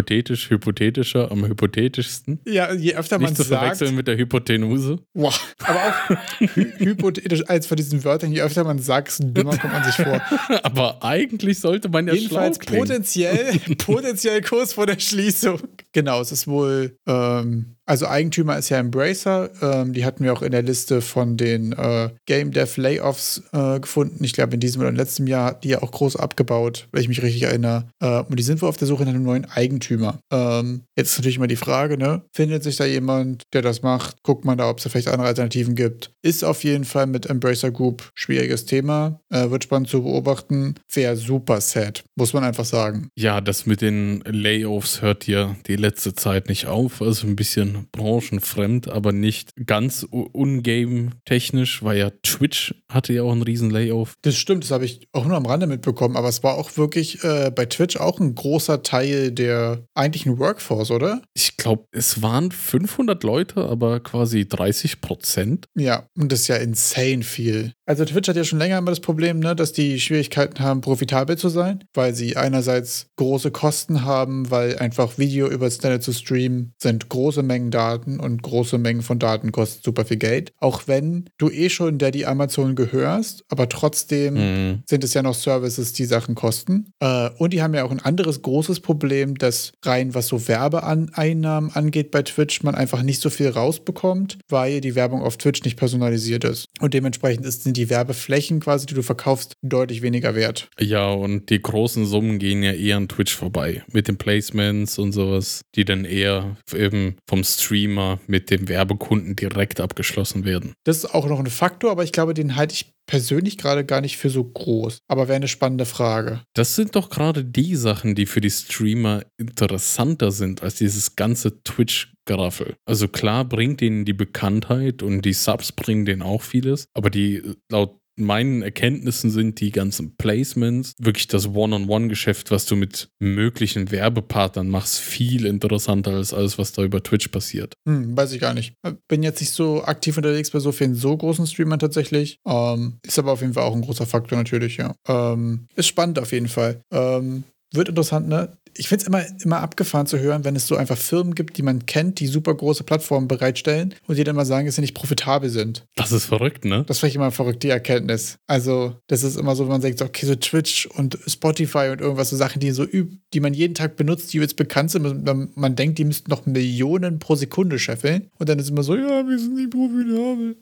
Hypothetisch, hypothetischer, am hypothetischsten. ja, je öfter man Nicht zu sagt, verwechseln mit der Hypotenuse. Wow. Aber auch hy hypothetisch als von diesen Wörtern, je öfter man sagt, dümmer kommt man sich vor. Aber eigentlich sollte man ja Jedenfalls schlau klingen. potenziell, potenziell kurz vor der Schließung. Genau, es ist wohl, ähm, also Eigentümer ist ja Embracer. Ähm, die hatten wir auch in der Liste von den äh, Game Dev Layoffs äh, gefunden. Ich glaube, in diesem oder im letzten Jahr hat die ja auch groß abgebaut, wenn ich mich richtig erinnere. Äh, und die sind wohl auf der Suche nach einem neuen Eigentümer. Ähm, jetzt ist natürlich immer die Frage, ne? Findet sich da jemand, der das macht? Guckt man da, ob es da vielleicht andere Alternativen gibt. Ist auf jeden Fall mit Embracer Group schwieriges Thema. Äh, wird spannend zu beobachten. Wäre super sad, muss man einfach sagen. Ja, das mit den Layoffs hört ja die letzte Zeit nicht auf. Also ein bisschen branchenfremd, aber nicht ganz ungame-technisch, weil ja Twitch hatte ja auch einen riesen Layoff. Das stimmt, das habe ich auch nur am Rande mitbekommen, aber es war auch wirklich äh, bei Twitch auch ein großer Teil der eigentlichen Workforce, oder? Ich glaube, es waren 500 Leute, aber quasi 30 Prozent. Ja, und das ist ja insane viel. Also Twitch hat ja schon länger immer das Problem, ne, dass die Schwierigkeiten haben, profitabel zu sein, weil sie einerseits große Kosten haben, weil einfach Video über das Internet zu streamen sind große Mengen Daten und große Mengen von Daten kosten super viel Geld. Auch wenn du eh schon der die Amazon gehörst, aber trotzdem Mhm. sind es ja noch Services, die Sachen kosten. Äh, und die haben ja auch ein anderes großes Problem, dass rein was so Werbeeinnahmen angeht bei Twitch, man einfach nicht so viel rausbekommt, weil die Werbung auf Twitch nicht personalisiert ist. Und dementsprechend sind die Werbeflächen quasi, die du verkaufst, deutlich weniger wert. Ja, und die großen Summen gehen ja eher an Twitch vorbei. Mit den Placements und sowas, die dann eher eben vom Streamer mit dem Werbekunden direkt abgeschlossen werden. Das ist auch noch ein Faktor, aber ich glaube, den halte ich persönlich gerade gar nicht für so groß. Aber wäre eine spannende Frage. Das sind doch gerade die Sachen, die für die Streamer interessanter sind als dieses ganze Twitch-Geraffel. Also klar bringt denen die Bekanntheit und die Subs bringen denen auch vieles, aber die laut meinen Erkenntnissen sind die ganzen Placements, wirklich das One-on-One-Geschäft, was du mit möglichen Werbepartnern machst, viel interessanter als alles, was da über Twitch passiert. Hm, weiß ich gar nicht. Bin jetzt nicht so aktiv unterwegs bei so vielen so großen Streamern tatsächlich. Ähm, ist aber auf jeden Fall auch ein großer Faktor natürlich, ja. Ähm, ist spannend auf jeden Fall. Ähm, wird interessant, ne? Ich finde es immer, immer abgefahren zu hören, wenn es so einfach Firmen gibt, die man kennt, die super große Plattformen bereitstellen und die dann mal sagen, dass sie nicht profitabel sind. Das ist verrückt, ne? Das finde ich immer verrückt, die Erkenntnis. Also, das ist immer so, wenn man sagt, okay, so Twitch und Spotify und irgendwas, so Sachen, die so die man jeden Tag benutzt, die jetzt bekannt sind. Man, man denkt, die müssten noch Millionen pro Sekunde scheffeln. Und dann ist immer so, ja, wir sind nicht profitabel.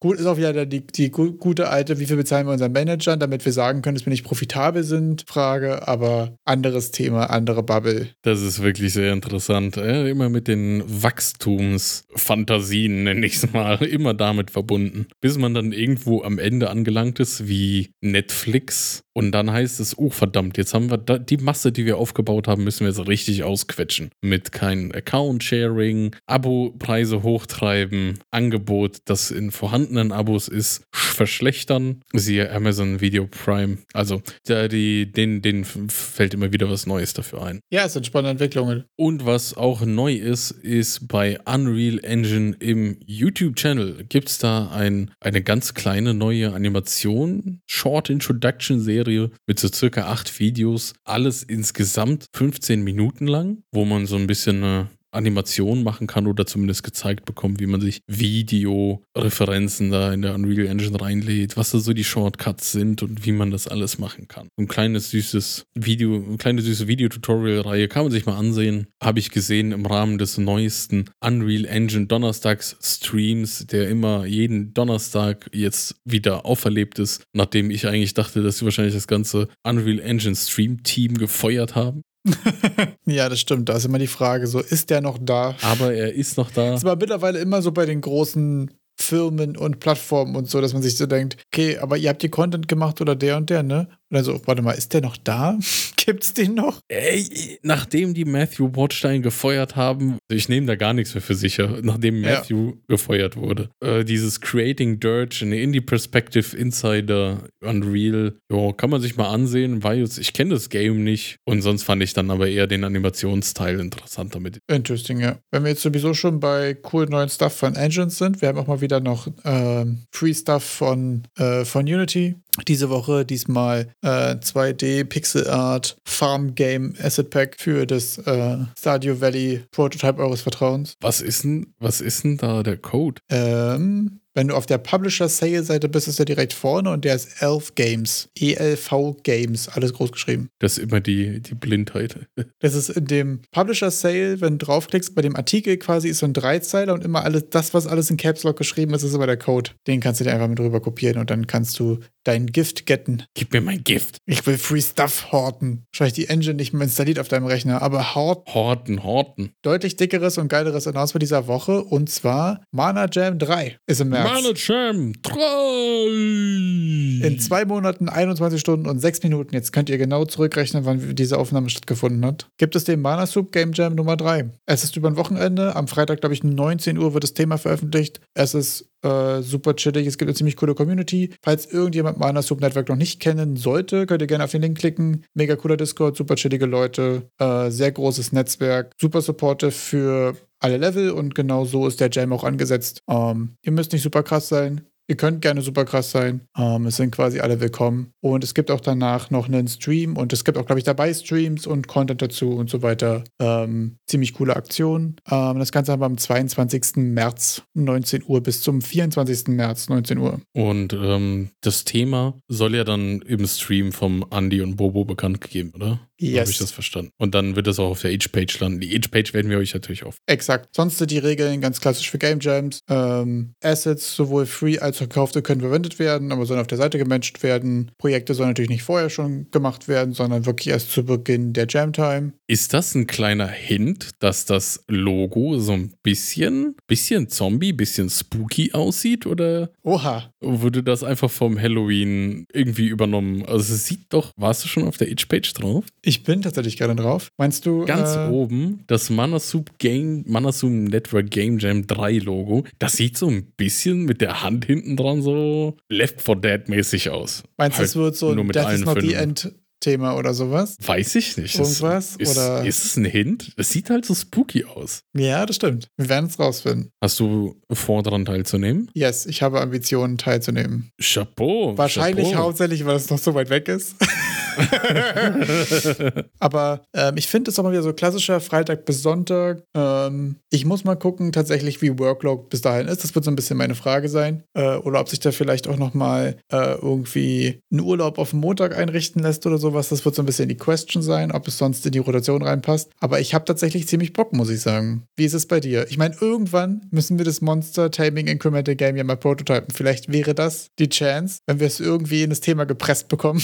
Gut, ist auch wieder die, die gu- gute alte, wie viel bezahlen wir unseren Managern, damit wir sagen können, dass wir nicht profitabel sind, Frage, aber anderes Thema, andere Bubble. Das ist wirklich sehr interessant. Äh, immer mit den Wachstumsfantasien, nenne ich es mal, immer damit verbunden. Bis man dann irgendwo am Ende angelangt ist, wie Netflix. Und dann heißt es, oh verdammt, jetzt haben wir da, die Masse, die wir aufgebaut haben, müssen wir jetzt richtig ausquetschen. Mit kein Account-Sharing, Abo-Preise hochtreiben, Angebot, das in vorhandenen Abos ist, verschlechtern. Siehe Amazon Video Prime. Also da die, den, denen fällt immer wieder was Neues dafür ein. Ja, es sind spannende Entwicklungen. Und was auch neu ist, ist bei Unreal Engine im YouTube-Channel gibt es da ein, eine ganz kleine neue Animation, Short Introduction Serie mit so circa acht Videos. Alles insgesamt 15 Minuten lang, wo man so ein bisschen eine Animation machen kann oder zumindest gezeigt bekommt, wie man sich Video-Referenzen da in der Unreal Engine reinlädt, was da so die Shortcuts sind und wie man das alles machen kann. Ein kleines süßes Video, eine kleine süße Videotutorial-Reihe kann man sich mal ansehen. Habe ich gesehen im Rahmen des neuesten Unreal Engine Donnerstags Streams, der immer jeden Donnerstag jetzt wieder auferlebt ist, nachdem ich eigentlich dachte, dass sie wahrscheinlich das ganze Unreal Engine Stream Team gefeuert haben. ja, das stimmt. Da ist immer die Frage, so ist der noch da? Aber er ist noch da. Das ist aber mittlerweile immer so bei den großen Firmen und Plattformen und so, dass man sich so denkt, okay, aber ihr habt die Content gemacht oder der und der, ne? Und dann so, warte mal, ist der noch da? Gibt's den noch? Ey, nachdem die Matthew Bordstein gefeuert haben, ich nehme da gar nichts mehr für sicher, nachdem Matthew ja. gefeuert wurde. Äh, dieses Creating Dirt, eine Indie-Perspective Insider Unreal, jo, kann man sich mal ansehen, weil ich kenne das Game nicht und sonst fand ich dann aber eher den Animationsteil interessanter mit. Interesting, ja. Wenn wir jetzt sowieso schon bei cool neuen Stuff von Engines sind, wir haben auch mal wieder noch ähm, Free Stuff von, äh, von Unity diese Woche diesmal äh, 2D Pixel Art Farm Game Asset Pack für das äh, Stadio Valley Prototype eures Vertrauens. Was ist denn, was ist denn da der Code? Ähm, wenn du auf der Publisher-Sale-Seite bist, ist er direkt vorne und der ist Elf Games. E-L-V Games, alles groß geschrieben. Das ist immer die, die Blindheit. Das ist in dem Publisher-Sale, wenn du draufklickst, bei dem Artikel quasi ist so ein Dreizeiler und immer alles, das, was alles in Caps Lock geschrieben ist, ist immer der Code. Den kannst du dir einfach mit rüber kopieren und dann kannst du dein Gift getten. Gib mir mein Gift. Ich will Free Stuff horten. Wahrscheinlich die Engine nicht mehr installiert auf deinem Rechner, aber horten. Horten, horten. Deutlich dickeres und geileres Announcement dieser Woche und zwar Mana Jam 3 ist im März. Jam 3! In zwei Monaten, 21 Stunden und 6 Minuten, jetzt könnt ihr genau zurückrechnen, wann diese Aufnahme stattgefunden hat, gibt es den Mana Soup Game Jam Nummer 3. Es ist über ein Wochenende, am Freitag, glaube ich, 19 Uhr wird das Thema veröffentlicht. Es ist äh, super chillig. Es gibt eine ziemlich coole Community. Falls irgendjemand Mana Soup Network noch nicht kennen sollte, könnt ihr gerne auf den Link klicken. Mega cooler Discord, super chillige Leute, äh, sehr großes Netzwerk, super supportive für alle Level und genau so ist der Jam auch angesetzt. Ähm, ihr müsst nicht super krass sein. Ihr könnt gerne super krass sein. Ähm, es sind quasi alle willkommen. Und es gibt auch danach noch einen Stream und es gibt auch, glaube ich, dabei Streams und Content dazu und so weiter. Ähm, ziemlich coole Aktion. Ähm, das Ganze haben wir am 22. März 19 Uhr bis zum 24. März 19 Uhr. Und ähm, das Thema soll ja dann im Stream vom Andy und Bobo bekannt gegeben, oder? Yes. Habe ich das verstanden. Und dann wird das auch auf der Age-Page landen. Die Age-Page werden wir euch natürlich auf. Exakt. Sonst sind die Regeln ganz klassisch für Game Jams. Ähm, Assets, sowohl free als auch gekaufte, können verwendet werden, aber sollen auf der Seite gematcht werden. Projekte sollen natürlich nicht vorher schon gemacht werden, sondern wirklich erst zu Beginn der Jam-Time. Ist das ein kleiner Hint, dass das Logo so ein bisschen, bisschen Zombie, bisschen spooky aussieht? Oder Oha. wurde das einfach vom Halloween irgendwie übernommen? Also es sieht doch, warst du schon auf der Age-Page drauf? Ich bin tatsächlich gerade drauf. Meinst du? Ganz äh, oben das Manasoup Game, Manasoup Network Game Jam 3 Logo. Das sieht so ein bisschen mit der Hand hinten dran so Left 4 Dead mäßig aus. Meinst du, halt es wird so nur mit Death allen is not the end Thema oder sowas? Weiß ich nicht. Irgendwas? Ist, oder? ist es ein Hint? Es sieht halt so spooky aus. Ja, das stimmt. Wir werden es rausfinden. Hast du vor, daran teilzunehmen? Yes, ich habe Ambitionen teilzunehmen. Chapeau. Wahrscheinlich Chapeau. hauptsächlich, weil es noch so weit weg ist. Aber ähm, ich finde es auch mal wieder so klassischer Freitag bis Sonntag. Ähm, ich muss mal gucken, tatsächlich, wie Workload bis dahin ist. Das wird so ein bisschen meine Frage sein. Äh, oder ob sich da vielleicht auch noch mal äh, irgendwie ein Urlaub auf Montag einrichten lässt oder sowas. Das wird so ein bisschen die Question sein, ob es sonst in die Rotation reinpasst. Aber ich habe tatsächlich ziemlich Bock, muss ich sagen. Wie ist es bei dir? Ich meine, irgendwann müssen wir das Monster Taming Incremental Game ja mal prototypen. Vielleicht wäre das die Chance, wenn wir es irgendwie in das Thema gepresst bekommen.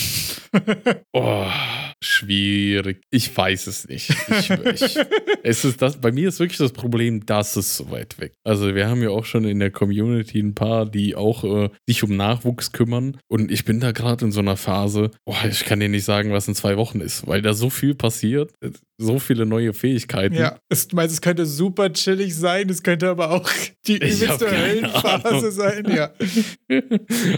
Oh, schwierig. Ich weiß es nicht. Ich, ich, es ist das, bei mir ist wirklich das Problem, dass es so weit weg. Also wir haben ja auch schon in der Community ein paar, die auch äh, sich um Nachwuchs kümmern. Und ich bin da gerade in so einer Phase, oh, ich kann dir nicht sagen, was in zwei Wochen ist, weil da so viel passiert, so viele neue Fähigkeiten. Ja, es, meinst, es könnte super chillig sein, es könnte aber auch die übelste Höllenphase sein, ja.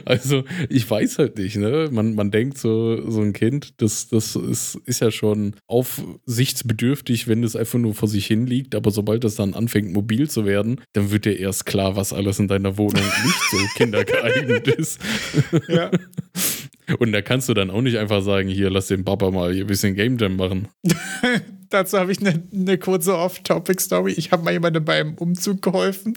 Also, ich weiß halt nicht, ne? Man, man denkt so, so ein Kind, das, das ist, ist ja schon aufsichtsbedürftig, wenn es einfach nur vor sich hin liegt, aber sobald es dann anfängt, mobil zu werden, dann wird dir erst klar, was alles in deiner Wohnung nicht so kindergeeignet ist. Ja. Und da kannst du dann auch nicht einfach sagen, hier, lass den Papa mal hier ein bisschen Game Jam machen. Dazu habe ich eine, eine kurze Off-Topic-Story. Ich habe mal jemandem beim Umzug geholfen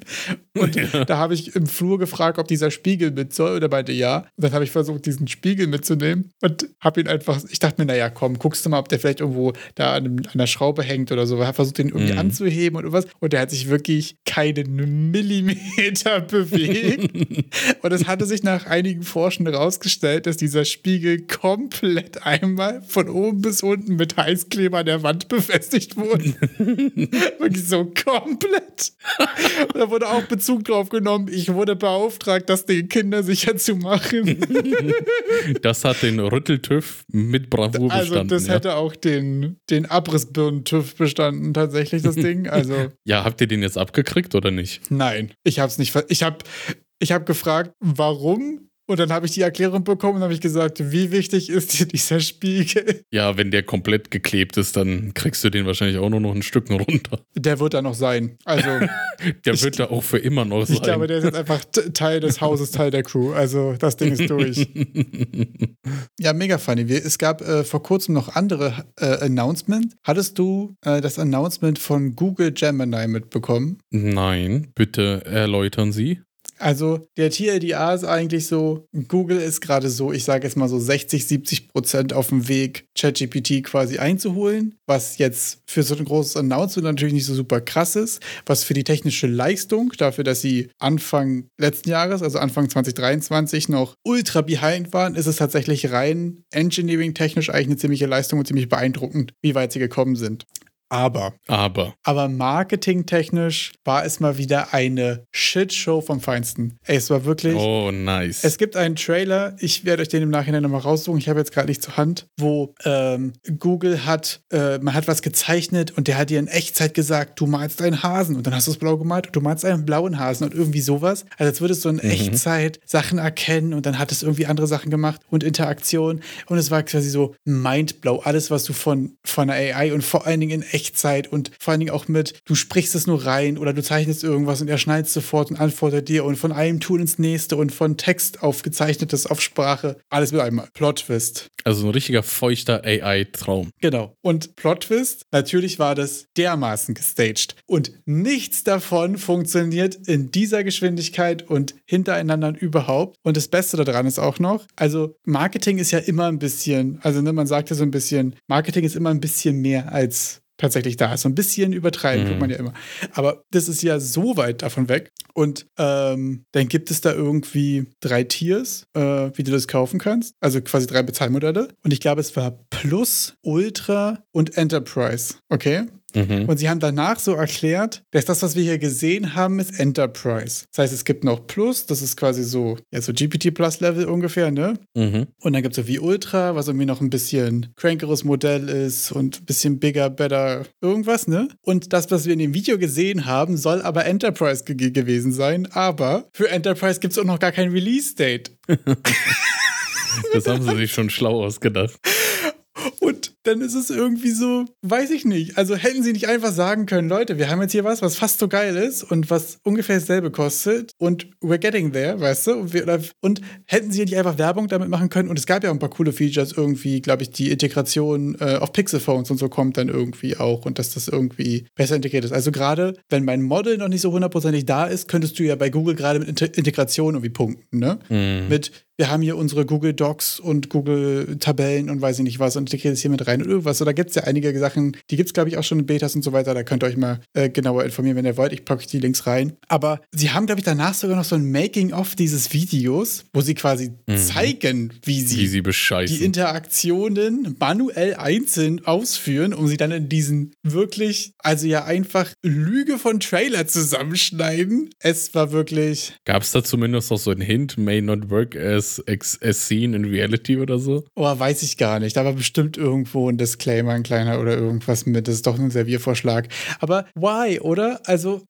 und ja. da habe ich im Flur gefragt, ob dieser Spiegel mit soll oder meinte ja. Und dann habe ich versucht, diesen Spiegel mitzunehmen und habe ihn einfach, ich dachte mir, naja, komm, guckst du mal, ob der vielleicht irgendwo da an, einem, an einer Schraube hängt oder so. Ich habe versucht, den irgendwie mhm. anzuheben und irgendwas und der hat sich wirklich keinen Millimeter bewegt. und es hatte sich nach einigen Forschen herausgestellt, dass dieser Spiegel komplett einmal von oben bis unten mit Heißkleber an der Wand befestigt wurde. Wirklich so komplett. Und da wurde auch Bezug drauf genommen. Ich wurde beauftragt, das den Kindern sicher zu machen. das hat den Rütteltüff mit Bravour also, bestanden. Also das ja. hätte auch den, den Abrissbirnen-TÜV bestanden, tatsächlich, das Ding. Also. Ja, habt ihr den jetzt abgekriegt oder nicht? Nein, ich hab's nicht. Ich hab, ich hab gefragt, warum und dann habe ich die Erklärung bekommen und habe ich gesagt, wie wichtig ist dir dieser Spiegel? Ja, wenn der komplett geklebt ist, dann kriegst du den wahrscheinlich auch nur noch ein Stück runter. Der wird da noch sein. Also der wird da auch für immer noch sein. Ich glaube, der ist jetzt einfach Teil des Hauses, Teil der Crew. Also das Ding ist durch. ja, mega funny. Es gab äh, vor kurzem noch andere äh, Announcements. Hattest du äh, das Announcement von Google Gemini mitbekommen? Nein, bitte erläutern Sie. Also der TLDA ist eigentlich so, Google ist gerade so, ich sage jetzt mal so 60, 70 Prozent auf dem Weg, ChatGPT quasi einzuholen, was jetzt für so ein großes Announcement natürlich nicht so super krass ist, was für die technische Leistung, dafür, dass sie Anfang letzten Jahres, also Anfang 2023 noch ultra behind waren, ist es tatsächlich rein engineering-technisch eigentlich eine ziemliche Leistung und ziemlich beeindruckend, wie weit sie gekommen sind. Aber. Aber. Aber marketingtechnisch war es mal wieder eine Shitshow vom Feinsten. Ey, es war wirklich. Oh, nice. Es gibt einen Trailer, ich werde euch den im Nachhinein nochmal raussuchen, ich habe jetzt gerade nicht zur Hand, wo ähm, Google hat, äh, man hat was gezeichnet und der hat dir in Echtzeit gesagt, du malst einen Hasen und dann hast du es blau gemalt und du malst einen blauen Hasen und irgendwie sowas. Also als würdest du in mhm. Echtzeit Sachen erkennen und dann hat es irgendwie andere Sachen gemacht und Interaktion und es war quasi so mindblow. Alles, was du von, von der AI und vor allen Dingen in Echtzeit Echtzeit und vor allen Dingen auch mit, du sprichst es nur rein oder du zeichnest irgendwas und er schneidet sofort und antwortet dir und von einem Tool ins nächste und von Text auf gezeichnetes auf Sprache. Alles mit einmal. Plot-Twist. Also ein richtiger feuchter AI-Traum. Genau. Und Plot-Twist, natürlich war das dermaßen gestaged. Und nichts davon funktioniert in dieser Geschwindigkeit und hintereinander überhaupt. Und das Beste daran ist auch noch, also Marketing ist ja immer ein bisschen, also ne, man sagt ja so ein bisschen, Marketing ist immer ein bisschen mehr als tatsächlich da ist. So ein bisschen übertreiben, mhm. tut man ja immer. Aber das ist ja so weit davon weg. Und ähm, dann gibt es da irgendwie drei Tiers, äh, wie du das kaufen kannst. Also quasi drei Bezahlmodelle. Und ich glaube, es war Plus, Ultra und Enterprise. Okay? Mhm. Und sie haben danach so erklärt, dass das, was wir hier gesehen haben, ist Enterprise. Das heißt, es gibt noch Plus, das ist quasi so, ja, so GPT Plus Level ungefähr, ne? Mhm. Und dann gibt es so wie Ultra, was irgendwie noch ein bisschen crankeres Modell ist und ein bisschen bigger, better, irgendwas, ne? Und das, was wir in dem Video gesehen haben, soll aber Enterprise ge gewesen sein. Aber für Enterprise gibt es auch noch gar kein Release-Date. das haben sie sich schon schlau ausgedacht. Und dann ist es irgendwie so, weiß ich nicht. Also hätten sie nicht einfach sagen können, Leute, wir haben jetzt hier was, was fast so geil ist und was ungefähr dasselbe kostet und we're getting there, weißt du? Und, wir, und hätten sie nicht einfach Werbung damit machen können und es gab ja auch ein paar coole Features irgendwie, glaube ich, die Integration äh, auf Pixel-Phones und so kommt dann irgendwie auch und dass das irgendwie besser integriert ist. Also gerade, wenn mein Model noch nicht so hundertprozentig da ist, könntest du ja bei Google gerade mit Integration irgendwie punkten, ne? Mhm. Mit wir haben hier unsere Google Docs und Google Tabellen und weiß ich nicht was und integriert es hier mit rein rein und irgendwas. So, da gibt es ja einige Sachen, die gibt es, glaube ich, auch schon in Betas und so weiter. Da könnt ihr euch mal äh, genauer informieren, wenn ihr wollt. Ich packe die Links rein. Aber sie haben, glaube ich, danach sogar noch so ein Making-of dieses Videos, wo sie quasi mhm. zeigen, wie sie, wie sie die Interaktionen manuell einzeln ausführen, um sie dann in diesen wirklich, also ja einfach Lüge von Trailer zusammenschneiden. Es war wirklich. Gab es da zumindest noch so einen Hint, may not work as, as seen in reality oder so? Oh, weiß ich gar nicht. Da war bestimmt irgendwo ein Disclaimer, ein kleiner oder irgendwas mit. Das ist doch ein Serviervorschlag. Aber why, oder? Also.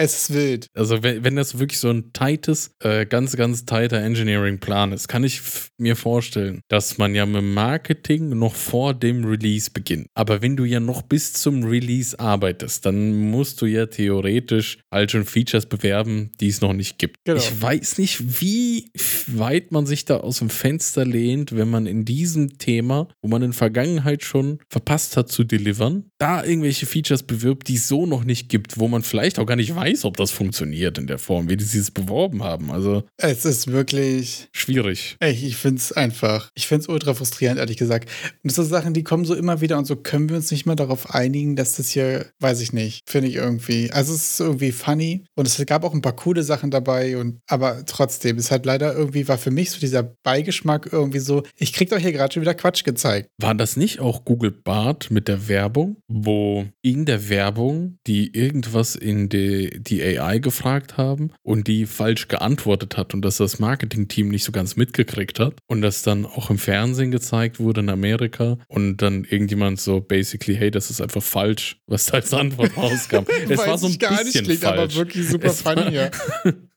Es ist wild. Also, wenn, wenn das wirklich so ein tightes, äh, ganz, ganz tighter Engineering-Plan ist, kann ich mir vorstellen, dass man ja mit Marketing noch vor dem Release beginnt. Aber wenn du ja noch bis zum Release arbeitest, dann musst du ja theoretisch halt schon Features bewerben, die es noch nicht gibt. Genau. Ich weiß nicht, wie weit man sich da aus dem Fenster lehnt, wenn man in diesem Thema, wo man in der Vergangenheit schon verpasst hat zu delivern, da irgendwelche Features bewirbt, die es so noch nicht gibt, wo man vielleicht auch gar nicht weiß, weiß, ob das funktioniert in der Form, wie die es beworben haben. Also. Es ist wirklich. Schwierig. Ey, ich finde es einfach. Ich finde es ultra frustrierend, ehrlich gesagt. Und das sind Sachen, die kommen so immer wieder und so können wir uns nicht mal darauf einigen, dass das hier, weiß ich nicht, finde ich irgendwie. Also es ist irgendwie funny und es gab auch ein paar coole Sachen dabei und aber trotzdem, es hat leider irgendwie, war für mich so dieser Beigeschmack irgendwie so, ich krieg doch hier gerade schon wieder Quatsch gezeigt. War das nicht auch Google Bart mit der Werbung, wo in der Werbung die irgendwas in die die AI gefragt haben und die falsch geantwortet hat und dass das Marketing-Team nicht so ganz mitgekriegt hat und das dann auch im Fernsehen gezeigt wurde in Amerika und dann irgendjemand so basically, hey, das ist einfach falsch, was da als Antwort rauskam. es war so ein gar bisschen falsch. aber wirklich super es funny, ja.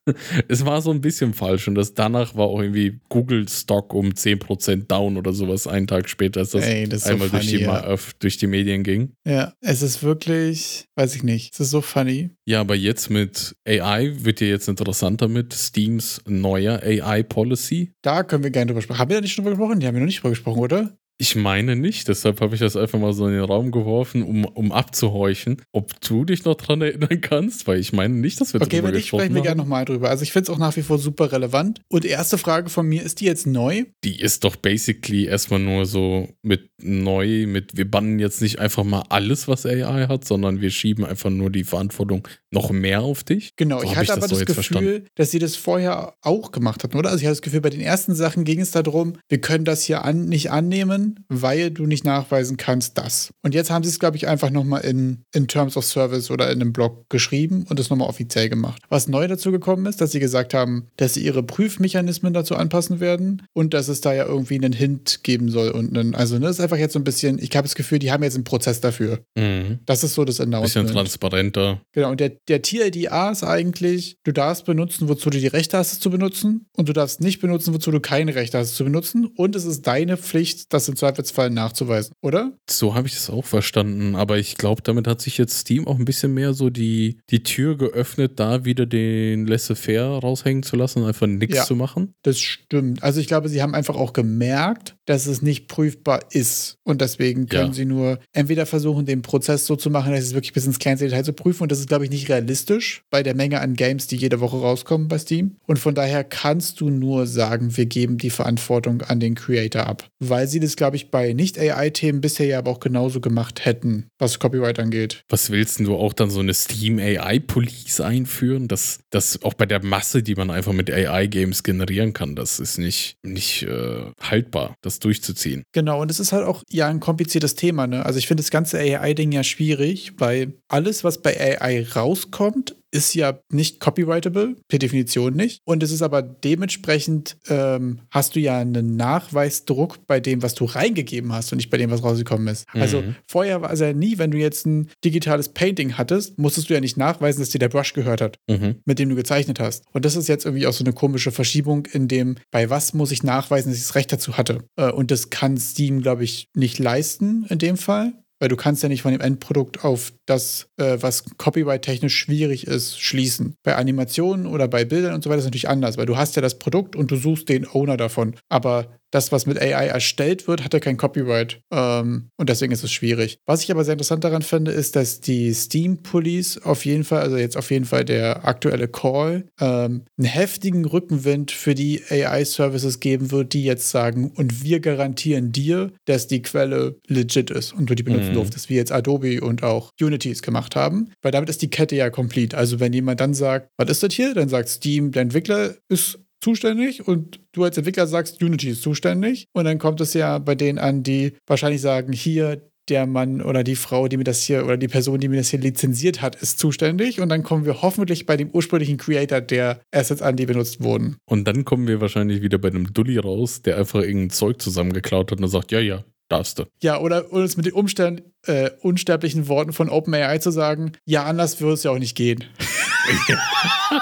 es war so ein bisschen falsch und das danach war auch irgendwie Google Stock um 10% down oder sowas einen Tag später, als das, Ey, das einmal so funny, durch, die, ja. durch die Medien ging. Ja, es ist wirklich, weiß ich nicht, es ist so funny. Ja, aber jetzt mit AI wird ja jetzt interessanter mit Steams neuer AI-Policy. Da können wir gerne drüber sprechen. Haben wir da nicht drüber gesprochen? Die haben wir noch nicht drüber gesprochen, oder? Ich meine nicht, deshalb habe ich das einfach mal so in den Raum geworfen, um, um abzuhorchen, ob du dich noch dran erinnern kannst, weil ich meine nicht, dass wir okay, drüber gesprochen haben. Okay, sprechen wir gerne nochmal drüber. Also ich finde es auch nach wie vor super relevant. Und die erste Frage von mir, ist die jetzt neu? Die ist doch basically erstmal nur so mit neu, mit wir bannen jetzt nicht einfach mal alles, was AI hat, sondern wir schieben einfach nur die Verantwortung noch mehr auf dich. Genau, so ich hatte ich aber das, das Gefühl, verstanden. dass sie das vorher auch gemacht hatten, oder? Also ich hatte das Gefühl, bei den ersten Sachen ging es darum, wir können das hier an, nicht annehmen, weil du nicht nachweisen kannst, das. Und jetzt haben sie es, glaube ich, einfach nochmal in, in Terms of Service oder in einem Blog geschrieben und es nochmal offiziell gemacht. Was neu dazu gekommen ist, dass sie gesagt haben, dass sie ihre Prüfmechanismen dazu anpassen werden und dass es da ja irgendwie einen Hint geben soll und einen, also ne, das ist einfach jetzt so ein bisschen, ich habe das Gefühl, die haben jetzt einen Prozess dafür. Mhm. Das ist so das Announcement. Bisschen transparenter. Genau, und der, der TLDA ist eigentlich, du darfst benutzen, wozu du die Rechte hast, es zu benutzen und du darfst nicht benutzen, wozu du keine Rechte hast, es zu benutzen und es ist deine Pflicht, das in Zweifelsfall nachzuweisen, oder? So habe ich das auch verstanden, aber ich glaube, damit hat sich jetzt Steam auch ein bisschen mehr so die, die Tür geöffnet, da wieder den Laissez-faire raushängen zu lassen und einfach nichts ja, zu machen. Das stimmt. Also ich glaube, sie haben einfach auch gemerkt, dass es nicht prüfbar ist und deswegen können ja. sie nur entweder versuchen, den Prozess so zu machen, dass es wirklich bis ins kleinste Detail zu prüfen und das ist, glaube ich, nicht realistisch bei der Menge an Games, die jede Woche rauskommen bei Steam und von daher kannst du nur sagen, wir geben die Verantwortung an den Creator ab, weil sie das, glaube ich, bei Nicht-AI-Themen bisher ja aber auch genauso gemacht hätten, was Copyright angeht. Was willst du auch dann so eine Steam-AI-Police einführen? Das, das auch bei der Masse, die man einfach mit AI-Games generieren kann, das ist nicht, nicht äh, haltbar, das durchzuziehen. Genau, und es ist halt auch ja ein kompliziertes Thema. Ne? Also ich finde das ganze AI-Ding ja schwierig, weil alles, was bei AI rauskommt, ist ja nicht copyrightable, per Definition nicht. Und es ist aber dementsprechend, ähm, hast du ja einen Nachweisdruck bei dem, was du reingegeben hast und nicht bei dem, was rausgekommen ist. Also mhm. Also vorher war es ja nie, wenn du jetzt ein digitales Painting hattest, musstest du ja nicht nachweisen, dass dir der Brush gehört hat, mhm. mit dem du gezeichnet hast. Und das ist jetzt irgendwie auch so eine komische Verschiebung, in dem, bei was muss ich nachweisen, dass ich das Recht dazu hatte. Äh, und das kann Steam, glaube ich, nicht leisten in dem Fall weil du kannst ja nicht von dem Endprodukt auf das, äh, was copyright-technisch schwierig ist, schließen. Bei Animationen oder bei Bildern und so weiter ist es natürlich anders, weil du hast ja das Produkt und du suchst den Owner davon. Aber das, was mit AI erstellt wird, hat ja kein Copyright. Ähm, und deswegen ist es schwierig. Was ich aber sehr interessant daran finde, ist, dass die Steam Police auf jeden Fall, also jetzt auf jeden Fall der aktuelle Call, ähm, einen heftigen Rückenwind für die AI-Services geben wird, die jetzt sagen, und wir garantieren dir, dass die Quelle legit ist und du die benutzen mhm. Durftest, wie jetzt Adobe und auch Unity es gemacht haben. Weil damit ist die Kette ja komplett. Also wenn jemand dann sagt, was ist das hier? Dann sagt Steam, der Entwickler ist zuständig und du als Entwickler sagst, Unity ist zuständig. Und dann kommt es ja bei denen an, die wahrscheinlich sagen, hier, der Mann oder die Frau, die mir das hier oder die Person, die mir das hier lizenziert hat, ist zuständig. Und dann kommen wir hoffentlich bei dem ursprünglichen Creator der Assets an, die benutzt wurden. Und dann kommen wir wahrscheinlich wieder bei einem Dulli raus, der einfach irgendein Zeug zusammengeklaut hat und sagt, ja, ja, darfst du. Ja, oder uns mit den Umständen, äh, unsterblichen Worten von OpenAI zu sagen, ja, anders würde es ja auch nicht gehen.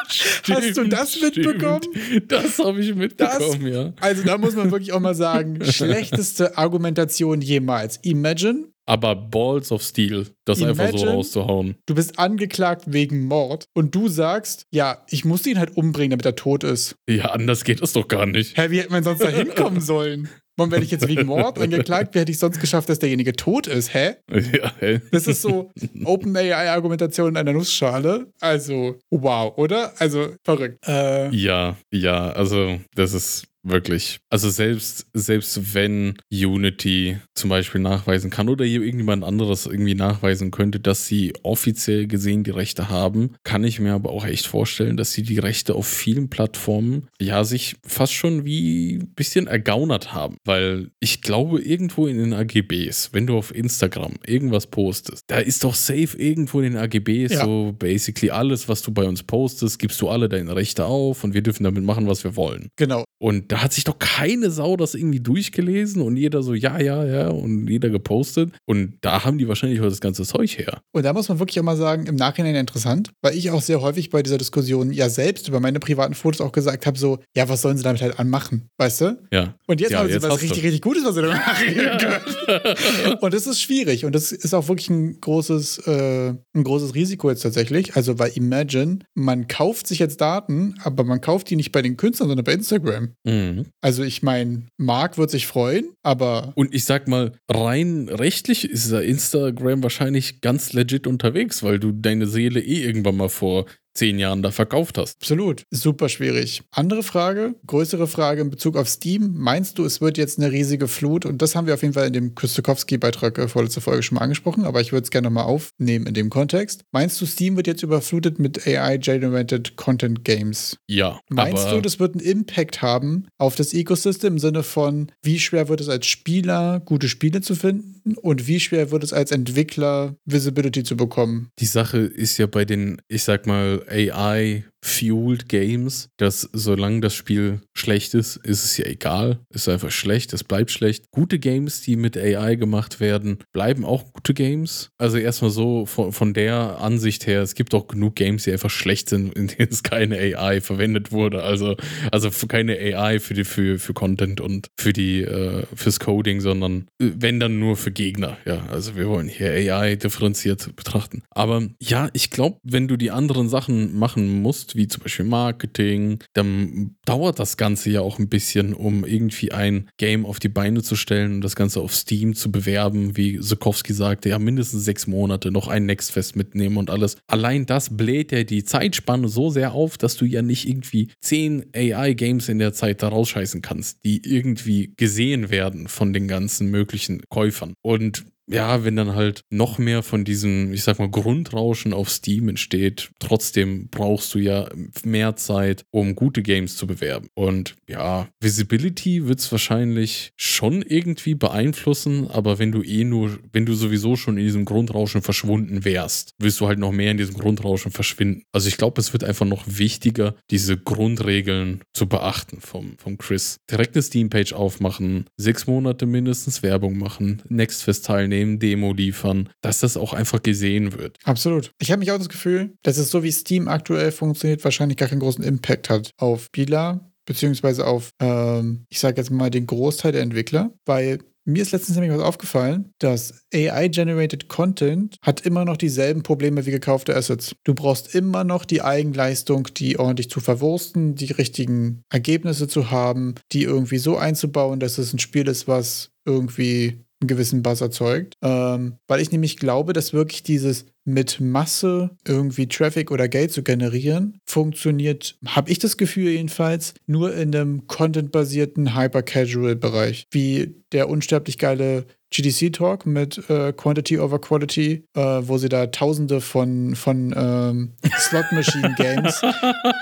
stimmt, Hast du das mitbekommen? Stimmt. Das habe ich mitbekommen, das, ja. Also da muss man wirklich auch mal sagen, schlechteste Argumentation jemals. Imagine. Aber Balls of Steel, das Imagine, einfach so rauszuhauen. Du bist angeklagt wegen Mord und du sagst, ja, ich muss ihn halt umbringen, damit er tot ist. Ja, anders geht es doch gar nicht. Hä, wie hätte man sonst da hinkommen sollen? Und wenn ich jetzt wegen Mord angeklagt wäre, hätte ich sonst geschafft, dass derjenige tot ist. Hä? Ja, hä? Das ist so OpenAI-Argumentation in einer Nussschale. Also, wow, oder? Also, verrückt. Äh, ja, ja, also, das ist Wirklich. Also selbst, selbst wenn Unity zum Beispiel nachweisen kann oder hier irgendjemand anderes irgendwie nachweisen könnte, dass sie offiziell gesehen die Rechte haben, kann ich mir aber auch echt vorstellen, dass sie die Rechte auf vielen Plattformen ja sich fast schon wie ein bisschen ergaunert haben. Weil ich glaube, irgendwo in den AGBs, wenn du auf Instagram irgendwas postest, da ist doch safe irgendwo in den AGBs ja. so basically alles, was du bei uns postest, gibst du alle deine Rechte auf und wir dürfen damit machen, was wir wollen. Genau. Und da hat sich doch keine Sau das irgendwie durchgelesen und jeder so, ja, ja, ja, und jeder gepostet. Und da haben die wahrscheinlich auch das ganze Zeug her. Und da muss man wirklich auch mal sagen, im Nachhinein interessant, weil ich auch sehr häufig bei dieser Diskussion ja selbst über meine privaten Fotos auch gesagt habe, so, ja, was sollen sie damit halt anmachen, weißt du? Ja. Und jetzt ja, haben sie was richtig, du. richtig Gutes, was sie damit machen können. und das ist schwierig und das ist auch wirklich ein großes, äh, ein großes Risiko jetzt tatsächlich. Also bei Imagine, man kauft sich jetzt Daten, aber man kauft die nicht bei den Künstlern, sondern bei Instagram. Mhm. Also ich meine, Mark wird sich freuen, aber. Und ich sag mal, rein rechtlich ist Instagram wahrscheinlich ganz legit unterwegs, weil du deine Seele eh irgendwann mal vor zehn Jahren da verkauft hast. Absolut. Super schwierig. Andere Frage, größere Frage in Bezug auf Steam. Meinst du, es wird jetzt eine riesige Flut? Und das haben wir auf jeden Fall in dem Kustukowski-Beitrag äh, vorletzte Folge schon mal angesprochen, aber ich würde es gerne nochmal aufnehmen in dem Kontext. Meinst du, Steam wird jetzt überflutet mit AI-generated Content Games? Ja. Meinst du, das wird einen Impact haben auf das Ecosystem im Sinne von, wie schwer wird es als Spieler, gute Spiele zu finden und wie schwer wird es als Entwickler, Visibility zu bekommen? Die Sache ist ja bei den, ich sag mal, AI fueled Games, dass solange das Spiel schlecht ist, ist es ja egal. Ist einfach schlecht, es bleibt schlecht. Gute Games, die mit AI gemacht werden, bleiben auch gute Games. Also erstmal so von, von der Ansicht her, es gibt auch genug Games, die einfach schlecht sind, in denen es keine AI verwendet wurde. Also, also keine AI für die für, für Content und für die äh, fürs Coding, sondern äh, wenn dann nur für Gegner. Ja, also wir wollen hier AI differenziert betrachten. Aber ja, ich glaube, wenn du die anderen Sachen machen musst, wie zum Beispiel Marketing, dann dauert das Ganze ja auch ein bisschen, um irgendwie ein Game auf die Beine zu stellen und das Ganze auf Steam zu bewerben, wie Sokowski sagte, ja, mindestens sechs Monate noch ein Nextfest mitnehmen und alles. Allein das bläht ja die Zeitspanne so sehr auf, dass du ja nicht irgendwie zehn AI-Games in der Zeit da rausscheißen kannst, die irgendwie gesehen werden von den ganzen möglichen Käufern. Und ja, wenn dann halt noch mehr von diesem, ich sag mal, Grundrauschen auf Steam entsteht, trotzdem brauchst du ja mehr Zeit, um gute Games zu bewerben. Und ja, Visibility wird es wahrscheinlich schon irgendwie beeinflussen, aber wenn du eh nur, wenn du sowieso schon in diesem Grundrauschen verschwunden wärst, wirst du halt noch mehr in diesem Grundrauschen verschwinden. Also ich glaube, es wird einfach noch wichtiger, diese Grundregeln zu beachten vom, vom Chris. Direkt eine Steam-Page aufmachen, sechs Monate mindestens Werbung machen, Nextfest teilnehmen, Demo liefern, dass das auch einfach gesehen wird. Absolut. Ich habe mich auch das Gefühl, dass es so wie Steam aktuell funktioniert, wahrscheinlich gar keinen großen Impact hat auf Spieler, beziehungsweise auf, ähm, ich sage jetzt mal, den Großteil der Entwickler, weil mir ist letztens nämlich was aufgefallen, dass AI-generated Content hat immer noch dieselben Probleme wie gekaufte Assets. Du brauchst immer noch die Eigenleistung, die ordentlich zu verwursten, die richtigen Ergebnisse zu haben, die irgendwie so einzubauen, dass es ein Spiel ist, was irgendwie einen gewissen Buzz erzeugt. Ähm, weil ich nämlich glaube, dass wirklich dieses mit Masse irgendwie Traffic oder Geld zu generieren, funktioniert, habe ich das Gefühl jedenfalls, nur in einem content-basierten Hyper-Casual-Bereich, wie der unsterblich geile GDC-Talk mit äh, Quantity over Quality, äh, wo sie da tausende von, von ähm, Slot-Machine-Games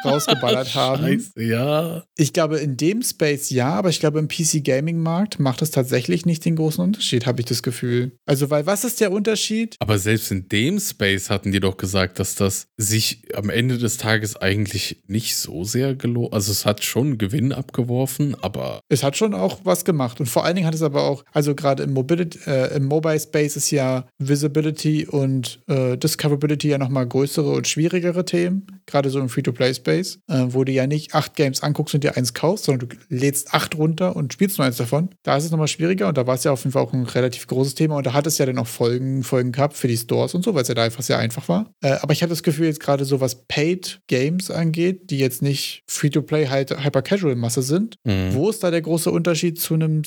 rausgeballert haben. Scheiße, ja. Ich glaube, in dem Space ja, aber ich glaube, im PC-Gaming-Markt macht es tatsächlich nicht den großen Unterschied, habe ich das Gefühl. Also, weil was ist der Unterschied? Aber selbst in dem Space hatten die doch gesagt, dass das sich am Ende des Tages eigentlich nicht so sehr gelohnt. Also es hat schon Gewinn abgeworfen, aber. Es hat schon auch was gemacht. Und vor allen Dingen hat es aber auch, also gerade im Mobility äh, im Mobile Space ist ja Visibility und äh, Discoverability ja nochmal größere und schwierigere Themen, gerade so im Free-to-Play-Space, äh, wo du ja nicht acht Games anguckst und dir eins kaufst, sondern du lädst acht runter und spielst nur eins davon. Da ist es nochmal schwieriger und da war es ja auf jeden Fall auch ein relativ großes Thema und da hat es ja dann auch Folgen, Folgen gehabt für die Stores und so, weil es ja da einfach sehr einfach war. Äh, aber ich habe das Gefühl, jetzt gerade so was Paid Games angeht, die jetzt nicht Free-to-Play halt Hyper-Casual-Masse sind, Mhm. wo ist da der große Unterschied zu einem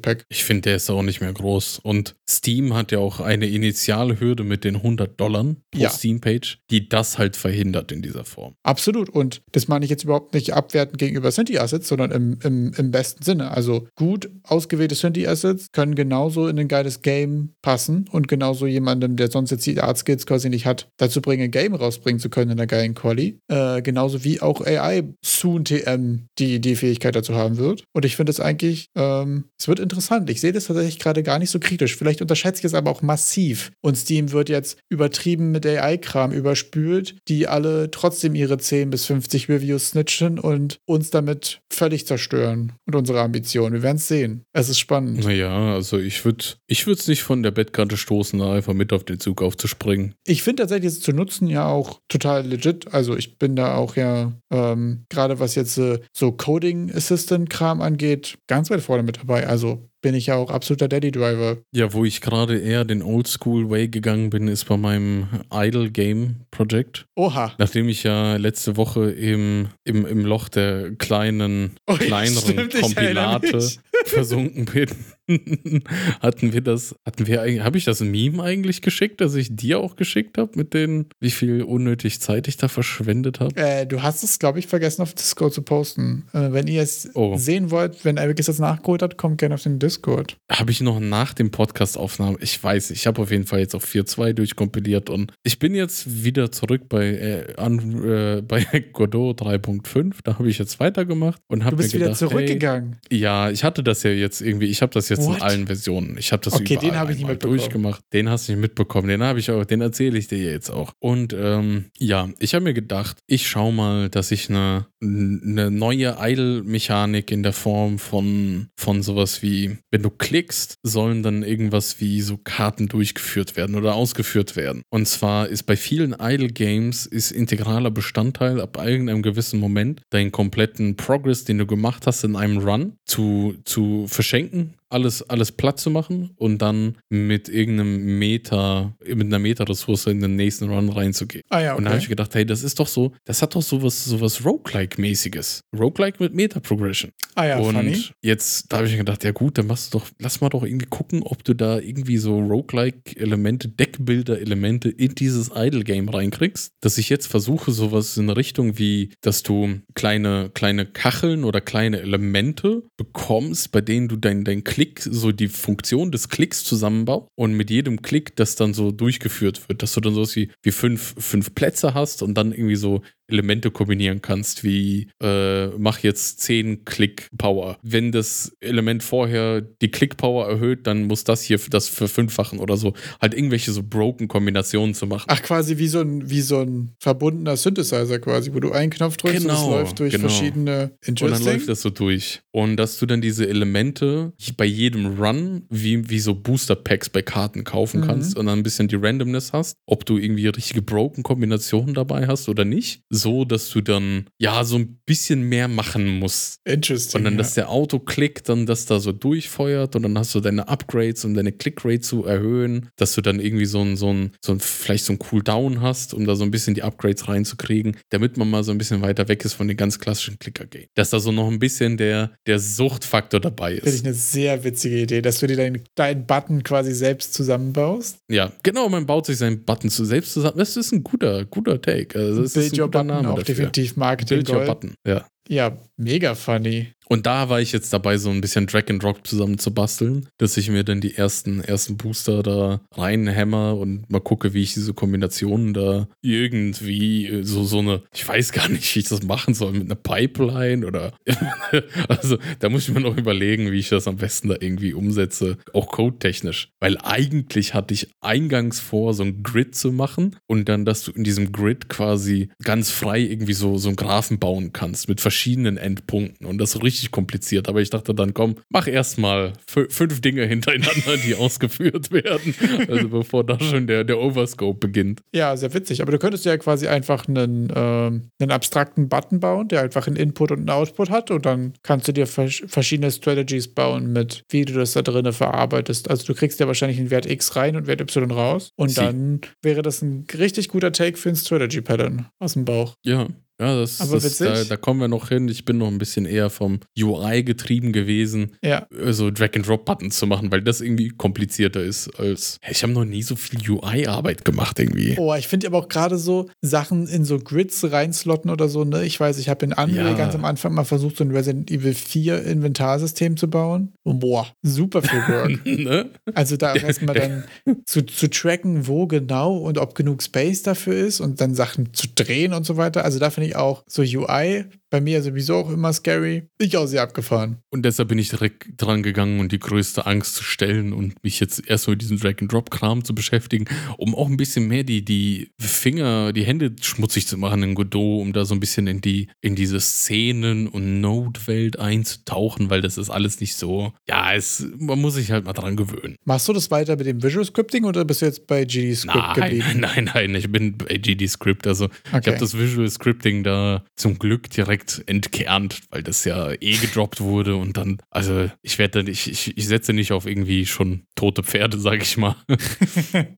City-Asset-Pack? Ich finde, der ist auch nicht mehr groß. Und Steam hat ja auch eine Initialhürde mit den 100 Dollar pro Ja. Steam-Page, die das halt verhindert in dieser Form. Absolut. Und das meine ich jetzt überhaupt nicht abwertend gegenüber Synthi-Assets, sondern im, im, im besten Sinne. Also gut ausgewählte Synthi-Assets können genauso in ein geiles Game passen und genauso jemandem, der sonst jetzt die Art-Skills quasi nicht hat, dazu bringen, ein Game rausbringen zu können in einer geilen Quali. Äh, genauso wie auch AI soon TM die, die Fähigkeit dazu haben wird. Und ich finde es eigentlich, ähm, es wird interessant. Ich sehe das tatsächlich gerade gar nicht so kritisch. Vielleicht unterschätze ich es aber auch massiv. Und Steam wird jetzt übertrieben mit AI-Kram überspült, die alle trotzdem ihre 10 bis 50 Reviews snitchen und uns damit völlig zerstören und unsere Ambitionen. Wir werden es sehen. Es ist spannend. Naja, also ich würde ich es nicht von der Bettkante stoßen, da einfach mit auf den Zug aufzuspringen. Ich finde tatsächlich es zu nutzen ja auch total legit. Also ich bin da auch ja, ähm, gerade was jetzt äh, so Coding Assistant Kram angeht, ganz weit vorne mit dabei. Also bin ich ja auch absoluter Daddy Driver. Ja, wo ich gerade eher den Oldschool-Way gegangen bin, ist bei meinem Idle Game Project. Oha. Nachdem ich ja letzte Woche im, im, im Loch der kleinen, Oh kleineren stimmt, Kompilate. Versunken bin, hatten wir das, hatten wir eigentlich, habe ich das Meme eigentlich geschickt, das ich dir auch geschickt habe, mit den, wie viel unnötig Zeit ich da verschwendet habe? Äh, du hast es, glaube ich, vergessen auf Discord zu posten. Äh, wenn ihr es Oh. sehen wollt, wenn Eric es jetzt nachgeholt hat, kommt gerne auf den Discord. Habe ich noch nach dem Podcast-Aufnahme, ich weiß, ich habe auf jeden Fall jetzt auf 4.2 durchkompiliert und ich bin jetzt wieder zurück bei, äh, an, äh, bei Godot 3.5, da habe ich jetzt weitergemacht und habe Du bist mir wieder gedacht, zurückgegangen. Ey, ja, ich hatte das ja jetzt irgendwie, ich habe das jetzt What? in allen Versionen. Ich habe das Okay, überall den habe ich nicht mitbekommen. durchgemacht. Den hast du nicht mitbekommen, den habe ich auch, den erzähle ich dir jetzt auch. Und ähm, ja, ich habe mir gedacht, ich schaue mal, dass ich eine, eine neue Idle-Mechanik in der Form von, von sowas wie, wenn du klickst, sollen dann irgendwas wie so Karten durchgeführt werden oder ausgeführt werden. Und zwar ist bei vielen Idle-Games ist integraler Bestandteil ab irgendeinem gewissen Moment deinen kompletten Progress, den du gemacht hast in einem Run, zu, zu verschenken, alles, alles platt zu machen und dann mit irgendeinem Meta, mit einer Meta-Ressource in den nächsten Run reinzugehen. Ah ja, Und da habe okay. ich gedacht, hey, das ist doch so, das hat doch sowas, sowas Roguelike-mäßiges. Roguelike mit Meta-Progression. Ah ja, und funny. jetzt, da habe ich mir gedacht, ja gut, dann machst du doch, lass mal doch irgendwie gucken, ob du da irgendwie so Roguelike-Elemente, Deckbilder-Elemente in dieses Idle-Game reinkriegst. Dass ich jetzt versuche, sowas in eine Richtung wie, dass du kleine, kleine Kacheln oder kleine Elemente bekommst, bei denen du dein, dein Klick, so die Funktion des Klicks zusammenbaust und mit jedem Klick das dann so durchgeführt wird, dass du dann sowas wie, wie fünf, fünf Plätze hast und dann irgendwie so Elemente kombinieren kannst, wie äh, mach jetzt 10 Klick-Power. Wenn das Element vorher die Klick-Power erhöht, dann muss das hier das verfünffachen oder so. Halt irgendwelche so broken Kombinationen zu machen. Ach, quasi wie so ein, wie so ein verbundener Synthesizer quasi, wo du einen Knopf drückst und Genau, es läuft durch genau. verschiedene Und dann läuft das so durch. Und dass du dann diese Elemente bei jedem Run wie, wie so Booster-Packs bei Karten kaufen Mhm. kannst und dann ein bisschen die Randomness hast, ob du irgendwie richtige broken Kombinationen dabei hast oder nicht. So, dass du dann ja so ein bisschen mehr machen musst. Interesting. Und dann, dass der Auto klickt, dann das da so durchfeuert und dann hast du deine Upgrades, um deine Clickrate zu erhöhen, dass du dann irgendwie so ein, so ein, so ein vielleicht so ein Cooldown hast, um da so ein bisschen die Upgrades reinzukriegen, damit man mal so ein bisschen weiter weg ist von den ganz klassischen Clicker-Games. Dass da so noch ein bisschen der, der Suchtfaktor dabei Finde ich ist. eine sehr witzige Idee, dass du dir deinen deinen Button quasi selbst zusammenbaust. Ja, genau, man baut sich seinen Button zu selbst zusammen. Das ist ein guter, guter Take. Also das Build ist ein Your guter Name auch dafür. definitiv Marketing Build Your Gold. Button, ja. Ja, mega funny. Und da war ich jetzt dabei, so ein bisschen Drag and Drop zusammen zu basteln, dass ich mir dann die ersten, ersten Booster da reinhämmer und mal gucke, wie ich diese Kombinationen da irgendwie äh, so, so eine, ich weiß gar nicht, wie ich das machen soll, mit einer Pipeline oder, also da muss ich mir noch überlegen, wie ich das am besten da irgendwie umsetze, auch codetechnisch. Weil eigentlich hatte ich eingangs vor, so ein Grid zu machen und dann, dass du in diesem Grid quasi ganz frei irgendwie so, so einen Graphen bauen kannst mit verschiedenen Endpunkten und das so richtig kompliziert. Aber ich dachte dann, komm, mach erstmal fünf Dinge hintereinander, die ausgeführt werden. Also bevor da schon der, der Overscope beginnt. Ja, sehr witzig. Aber du könntest ja quasi einfach einen, ähm, einen abstrakten Button bauen, der einfach einen Input und einen Output hat. Und dann kannst du dir vers verschiedene Strategies bauen, mit wie du das da drinnen verarbeitest. Also du kriegst ja wahrscheinlich einen Wert X rein und Wert Y raus. Und Sie. dann wäre das ein richtig guter Take für ein Strategy Pattern aus dem Bauch. Ja. Ja, das, Aber das da, da kommen wir noch hin. Ich bin noch ein bisschen eher vom UI getrieben gewesen, Ja. so Drag-and-Drop-Buttons zu machen, weil das irgendwie komplizierter ist als. Ich habe noch nie so viel UI-Arbeit gemacht irgendwie. Oh, ich finde aber auch gerade so Sachen in so Grids reinslotten oder so, ne? Ich weiß, ich habe in Unreal Ja. ganz am Anfang mal versucht, so ein Resident Evil 4 Inventarsystem zu bauen. Und boah, super viel Work. ne? Also da erstmal dann zu, zu tracken, wo genau und ob genug Space dafür ist und dann Sachen zu drehen und so weiter. Also da finde ich auch so UI bei mir sowieso auch immer scary. Ich auch sehr abgefahren. Und deshalb bin ich direkt dran gegangen und die größte Angst zu stellen und mich jetzt erstmal mit diesem Drag-and-Drop-Kram zu beschäftigen, um auch ein bisschen mehr die, die Finger, die Hände schmutzig zu machen in Godot, um da so ein bisschen in die, in diese Szenen- und Node-Welt einzutauchen, weil das ist alles nicht so. Ja, es, man muss sich halt mal dran gewöhnen. Machst du das weiter mit dem Visual Scripting oder bist du jetzt bei GD Script Nein, geblieben? nein, nein, ich bin bei GD Script. Also ich Okay. habe das Visual Scripting da zum Glück direkt entkernt, weil das ja eh gedroppt wurde und dann, also ich werde dann, ich, ich, ich setze nicht auf irgendwie schon tote Pferde, sage ich mal.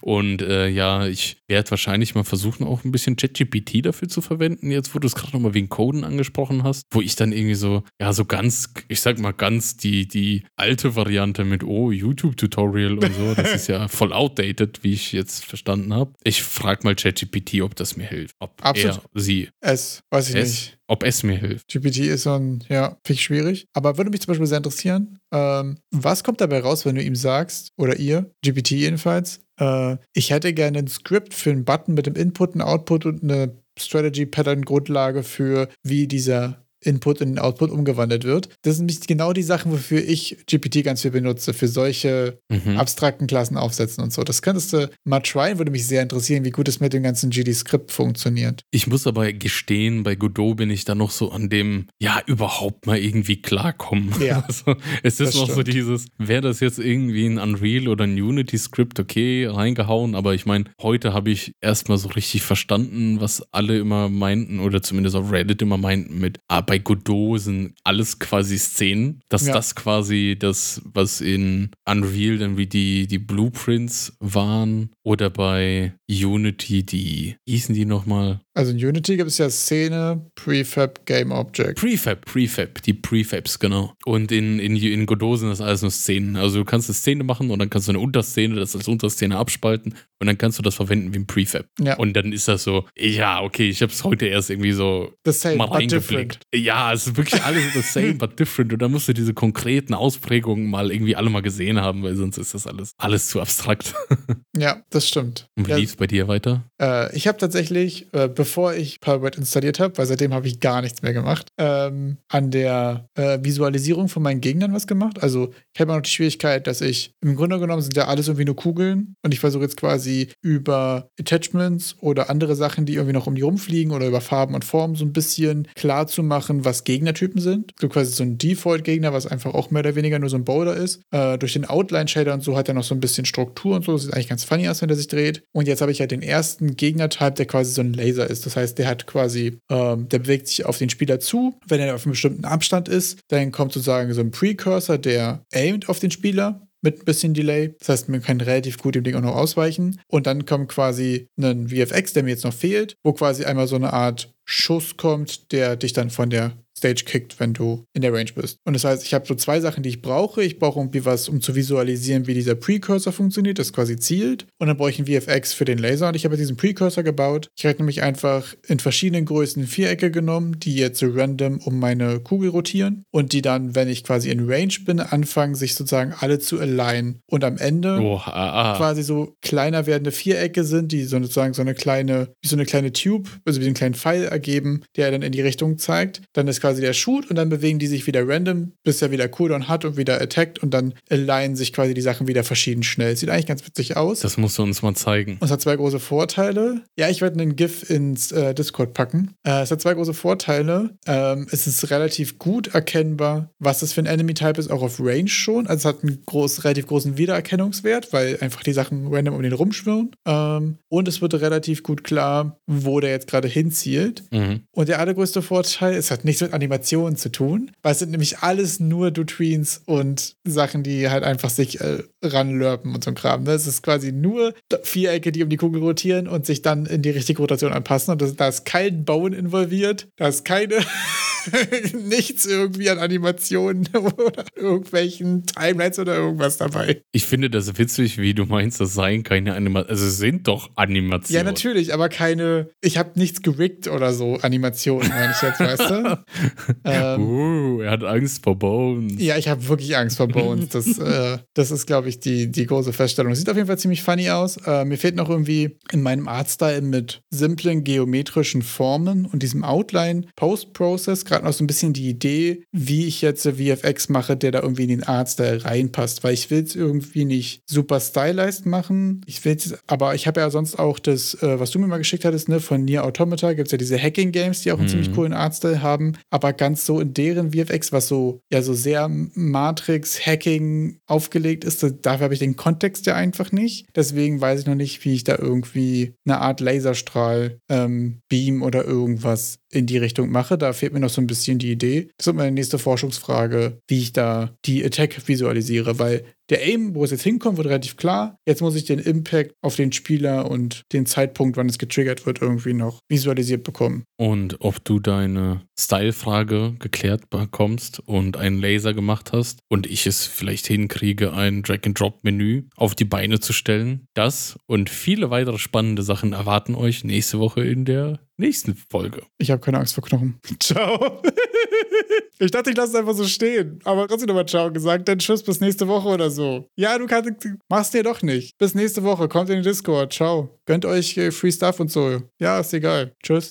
und äh, ja, ich werde wahrscheinlich mal versuchen, auch ein bisschen ChatGPT dafür zu verwenden, jetzt wo du es gerade nochmal wegen Coden angesprochen hast, wo ich dann irgendwie so, ja, so ganz, ich sag mal ganz die, die alte Variante mit, oh, YouTube-Tutorial und so, das ist ja voll outdated, wie ich jetzt verstanden habe. Ich frage mal ChatGPT, ob das mir hilft. Ob Absolut. Er, sie, Es, weiß ich es, nicht. ob es mir hilft. GPT ist so ein, ja, finde ich schwierig. Aber würde mich zum Beispiel sehr interessieren, ähm, was kommt dabei raus, wenn du ihm sagst, oder ihr, GPT jedenfalls, äh, ich hätte gerne ein Skript für einen Button mit dem Input, einen Output und eine Strategy-Pattern-Grundlage für, wie dieser Input in den Output umgewandelt wird. Das sind nämlich genau die Sachen, wofür ich GPT ganz viel benutze, für solche Mhm. abstrakten Klassen aufsetzen und so. Das könntest du mal tryen, würde mich sehr interessieren, wie gut es mit dem ganzen GD-Skript funktioniert. Ich muss aber gestehen, bei Godot bin ich da noch so an dem, ja, überhaupt mal irgendwie klarkommen. Ja, Also, es ist noch so stimmt. dieses, wäre das jetzt irgendwie ein Unreal oder ein Unity-Skript, okay, reingehauen, aber ich meine, heute habe ich erstmal so richtig verstanden, was alle immer meinten oder zumindest auf Reddit immer meinten mit, ah, bei Godot sind alles quasi Szenen, dass Ja. das quasi das, was in Unreal dann wie die, die Blueprints waren oder bei Unity die, wie hießen die nochmal? Also in Unity gibt es ja Szene, Prefab, Game Object. Prefab, Prefab, die Prefabs, genau. Und in, in, in Godot sind das alles nur Szenen. Also du kannst eine Szene machen und dann kannst du eine Unterszene, das als Unterszene abspalten und dann kannst du das verwenden wie ein Prefab. Ja. Und dann ist das so, ja, okay, ich habe es heute erst irgendwie so same, mal different. Ja, es ist wirklich alles the same, but different. Und da musst du diese konkreten Ausprägungen mal irgendwie alle mal gesehen haben, weil sonst ist das alles, alles zu abstrakt. Ja, das stimmt. Und wie Ja, lief's bei dir weiter? äh, ich habe tatsächlich, äh, bevor ich Palworld installiert habe, weil seitdem habe ich gar nichts mehr gemacht, ähm, an der äh, Visualisierung von meinen Gegnern was gemacht. Also ich habe immer noch die Schwierigkeit, dass ich, im Grunde genommen sind ja alles irgendwie nur Kugeln und ich versuche jetzt quasi über Attachments oder andere Sachen, die irgendwie noch um die rumfliegen oder über Farben und Formen so ein bisschen klar zu machen, machen, was Gegnertypen sind. So quasi so ein Default-Gegner, was einfach auch mehr oder weniger nur so ein Boulder ist. Äh, durch den Outline-Shader und so hat er noch so ein bisschen Struktur und so. Das sieht eigentlich ganz funny aus, wenn er sich dreht. Und jetzt habe ich ja den ersten Gegner-Type, der quasi so ein Laser ist. Das heißt, der hat quasi, ähm, der bewegt sich auf den Spieler zu. Wenn er auf einem bestimmten Abstand ist, dann kommt sozusagen so ein Precursor, der aimt auf den Spieler mit ein bisschen Delay. Das heißt, man kann relativ gut dem Ding auch noch ausweichen. Und dann kommt quasi ein VFX, der mir jetzt noch fehlt, wo quasi einmal so eine Art Schuss kommt, der dich dann von der Stage kickt, wenn du in der Range bist. Und das heißt, ich habe so zwei Sachen, die ich brauche. Ich brauche irgendwie was, um zu visualisieren, wie dieser Precursor funktioniert, das quasi zielt. Und dann brauche ich ein VFX für den Laser. Und ich habe diesen Precursor gebaut. Ich habe nämlich einfach in verschiedenen Größen Vierecke genommen, die jetzt so random um meine Kugel rotieren. Und die dann, wenn ich quasi in Range bin, anfangen, sich sozusagen alle zu alignen. Und am Ende Oh, ah, ah. quasi so kleiner werdende Vierecke sind, die so sozusagen so eine kleine, wie so eine kleine Tube, also wie einen kleinen Pfeil ergeben, der dann in die Richtung zeigt. Dann ist quasi der Shoot und dann bewegen die sich wieder random, bis er wieder Cooldown hat und wieder attackt und dann alignen sich quasi die Sachen wieder verschieden schnell. Sieht eigentlich ganz witzig aus. Das musst du uns mal zeigen. Und es hat zwei große Vorteile. Ja, ich werde einen GIF ins äh, Discord packen. Äh, es hat zwei große Vorteile. Ähm, es ist relativ gut erkennbar, was das für ein Enemy-Type ist, auch auf Range schon. Also es hat einen groß, relativ großen Wiedererkennungswert, weil einfach die Sachen random um den rumschwirren. Ähm, und es wird relativ gut klar, wo der jetzt gerade hinzielt. Mhm. Und der allergrößte Vorteil, es hat nichts mit Animationen zu tun, weil es sind nämlich alles nur Dutrines und Sachen, die halt einfach sich äh, ranlörpen und so ein Kram. Ne? Es ist quasi nur Vierecke, die um die Kugel rotieren und sich dann in die richtige Rotation anpassen. Und das, da ist kein Bauen involviert, da ist keine, nichts irgendwie an Animationen oder irgendwelchen Timelines oder irgendwas dabei. Ich finde das witzig, wie du meinst, das seien keine Animationen. Also es sind doch Animationen. Ja, natürlich, aber keine, ich habe nichts gerickt oder so Animationen, meine ich jetzt, weißt du? ähm, Uh, er hat Angst vor Bones. Ja, ich habe wirklich Angst vor Bones. Das, äh, das ist, glaube ich, die, die große Feststellung. Sieht auf jeden Fall ziemlich funny aus. Äh, mir fehlt noch irgendwie in meinem Artstyle mit simplen geometrischen Formen und diesem Outline Post-Process gerade noch so ein bisschen die Idee, wie ich jetzt VFX mache, der da irgendwie in den Artstyle reinpasst. Weil ich will es irgendwie nicht super stylized machen. Ich will aber ich habe ja sonst auch das, äh, was du mir mal geschickt hattest, ne, von Nier Automata, gibt es ja diese Hacking-Games, die auch einen Mhm. ziemlich coolen Artstyle haben. Aber ganz so in deren VFX, was so, ja, so sehr Matrix-Hacking aufgelegt ist, dafür habe ich den Kontext ja einfach nicht. Deswegen weiß ich noch nicht, wie ich da irgendwie eine Art Laserstrahl, ähm, Beam oder irgendwas in die Richtung mache. Da fehlt mir noch so ein bisschen die Idee. Das wird meine nächste Forschungsfrage, wie ich da die Attack visualisiere, weil der Aim, wo es jetzt hinkommt, wird relativ klar. Jetzt muss ich den Impact auf den Spieler und den Zeitpunkt, wann es getriggert wird, irgendwie noch visualisiert bekommen. Und ob du deine Style-Frage geklärt bekommst und einen Laser gemacht hast und ich es vielleicht hinkriege, ein Drag-and-Drop-Menü auf die Beine zu stellen. Das und viele weitere spannende Sachen erwarten euch nächste Woche in der nächsten Folge. Ich habe keine Angst vor Knochen. Ciao. ich dachte, ich lasse es einfach so stehen. Aber trotzdem nochmal Ciao gesagt. Dann tschüss, bis nächste Woche oder so. Ja, du kannst, machst dir doch nicht. Bis nächste Woche. Kommt in den Discord. Ciao. Gönnt euch äh, Free Stuff und so. Ja, ist egal. Tschüss.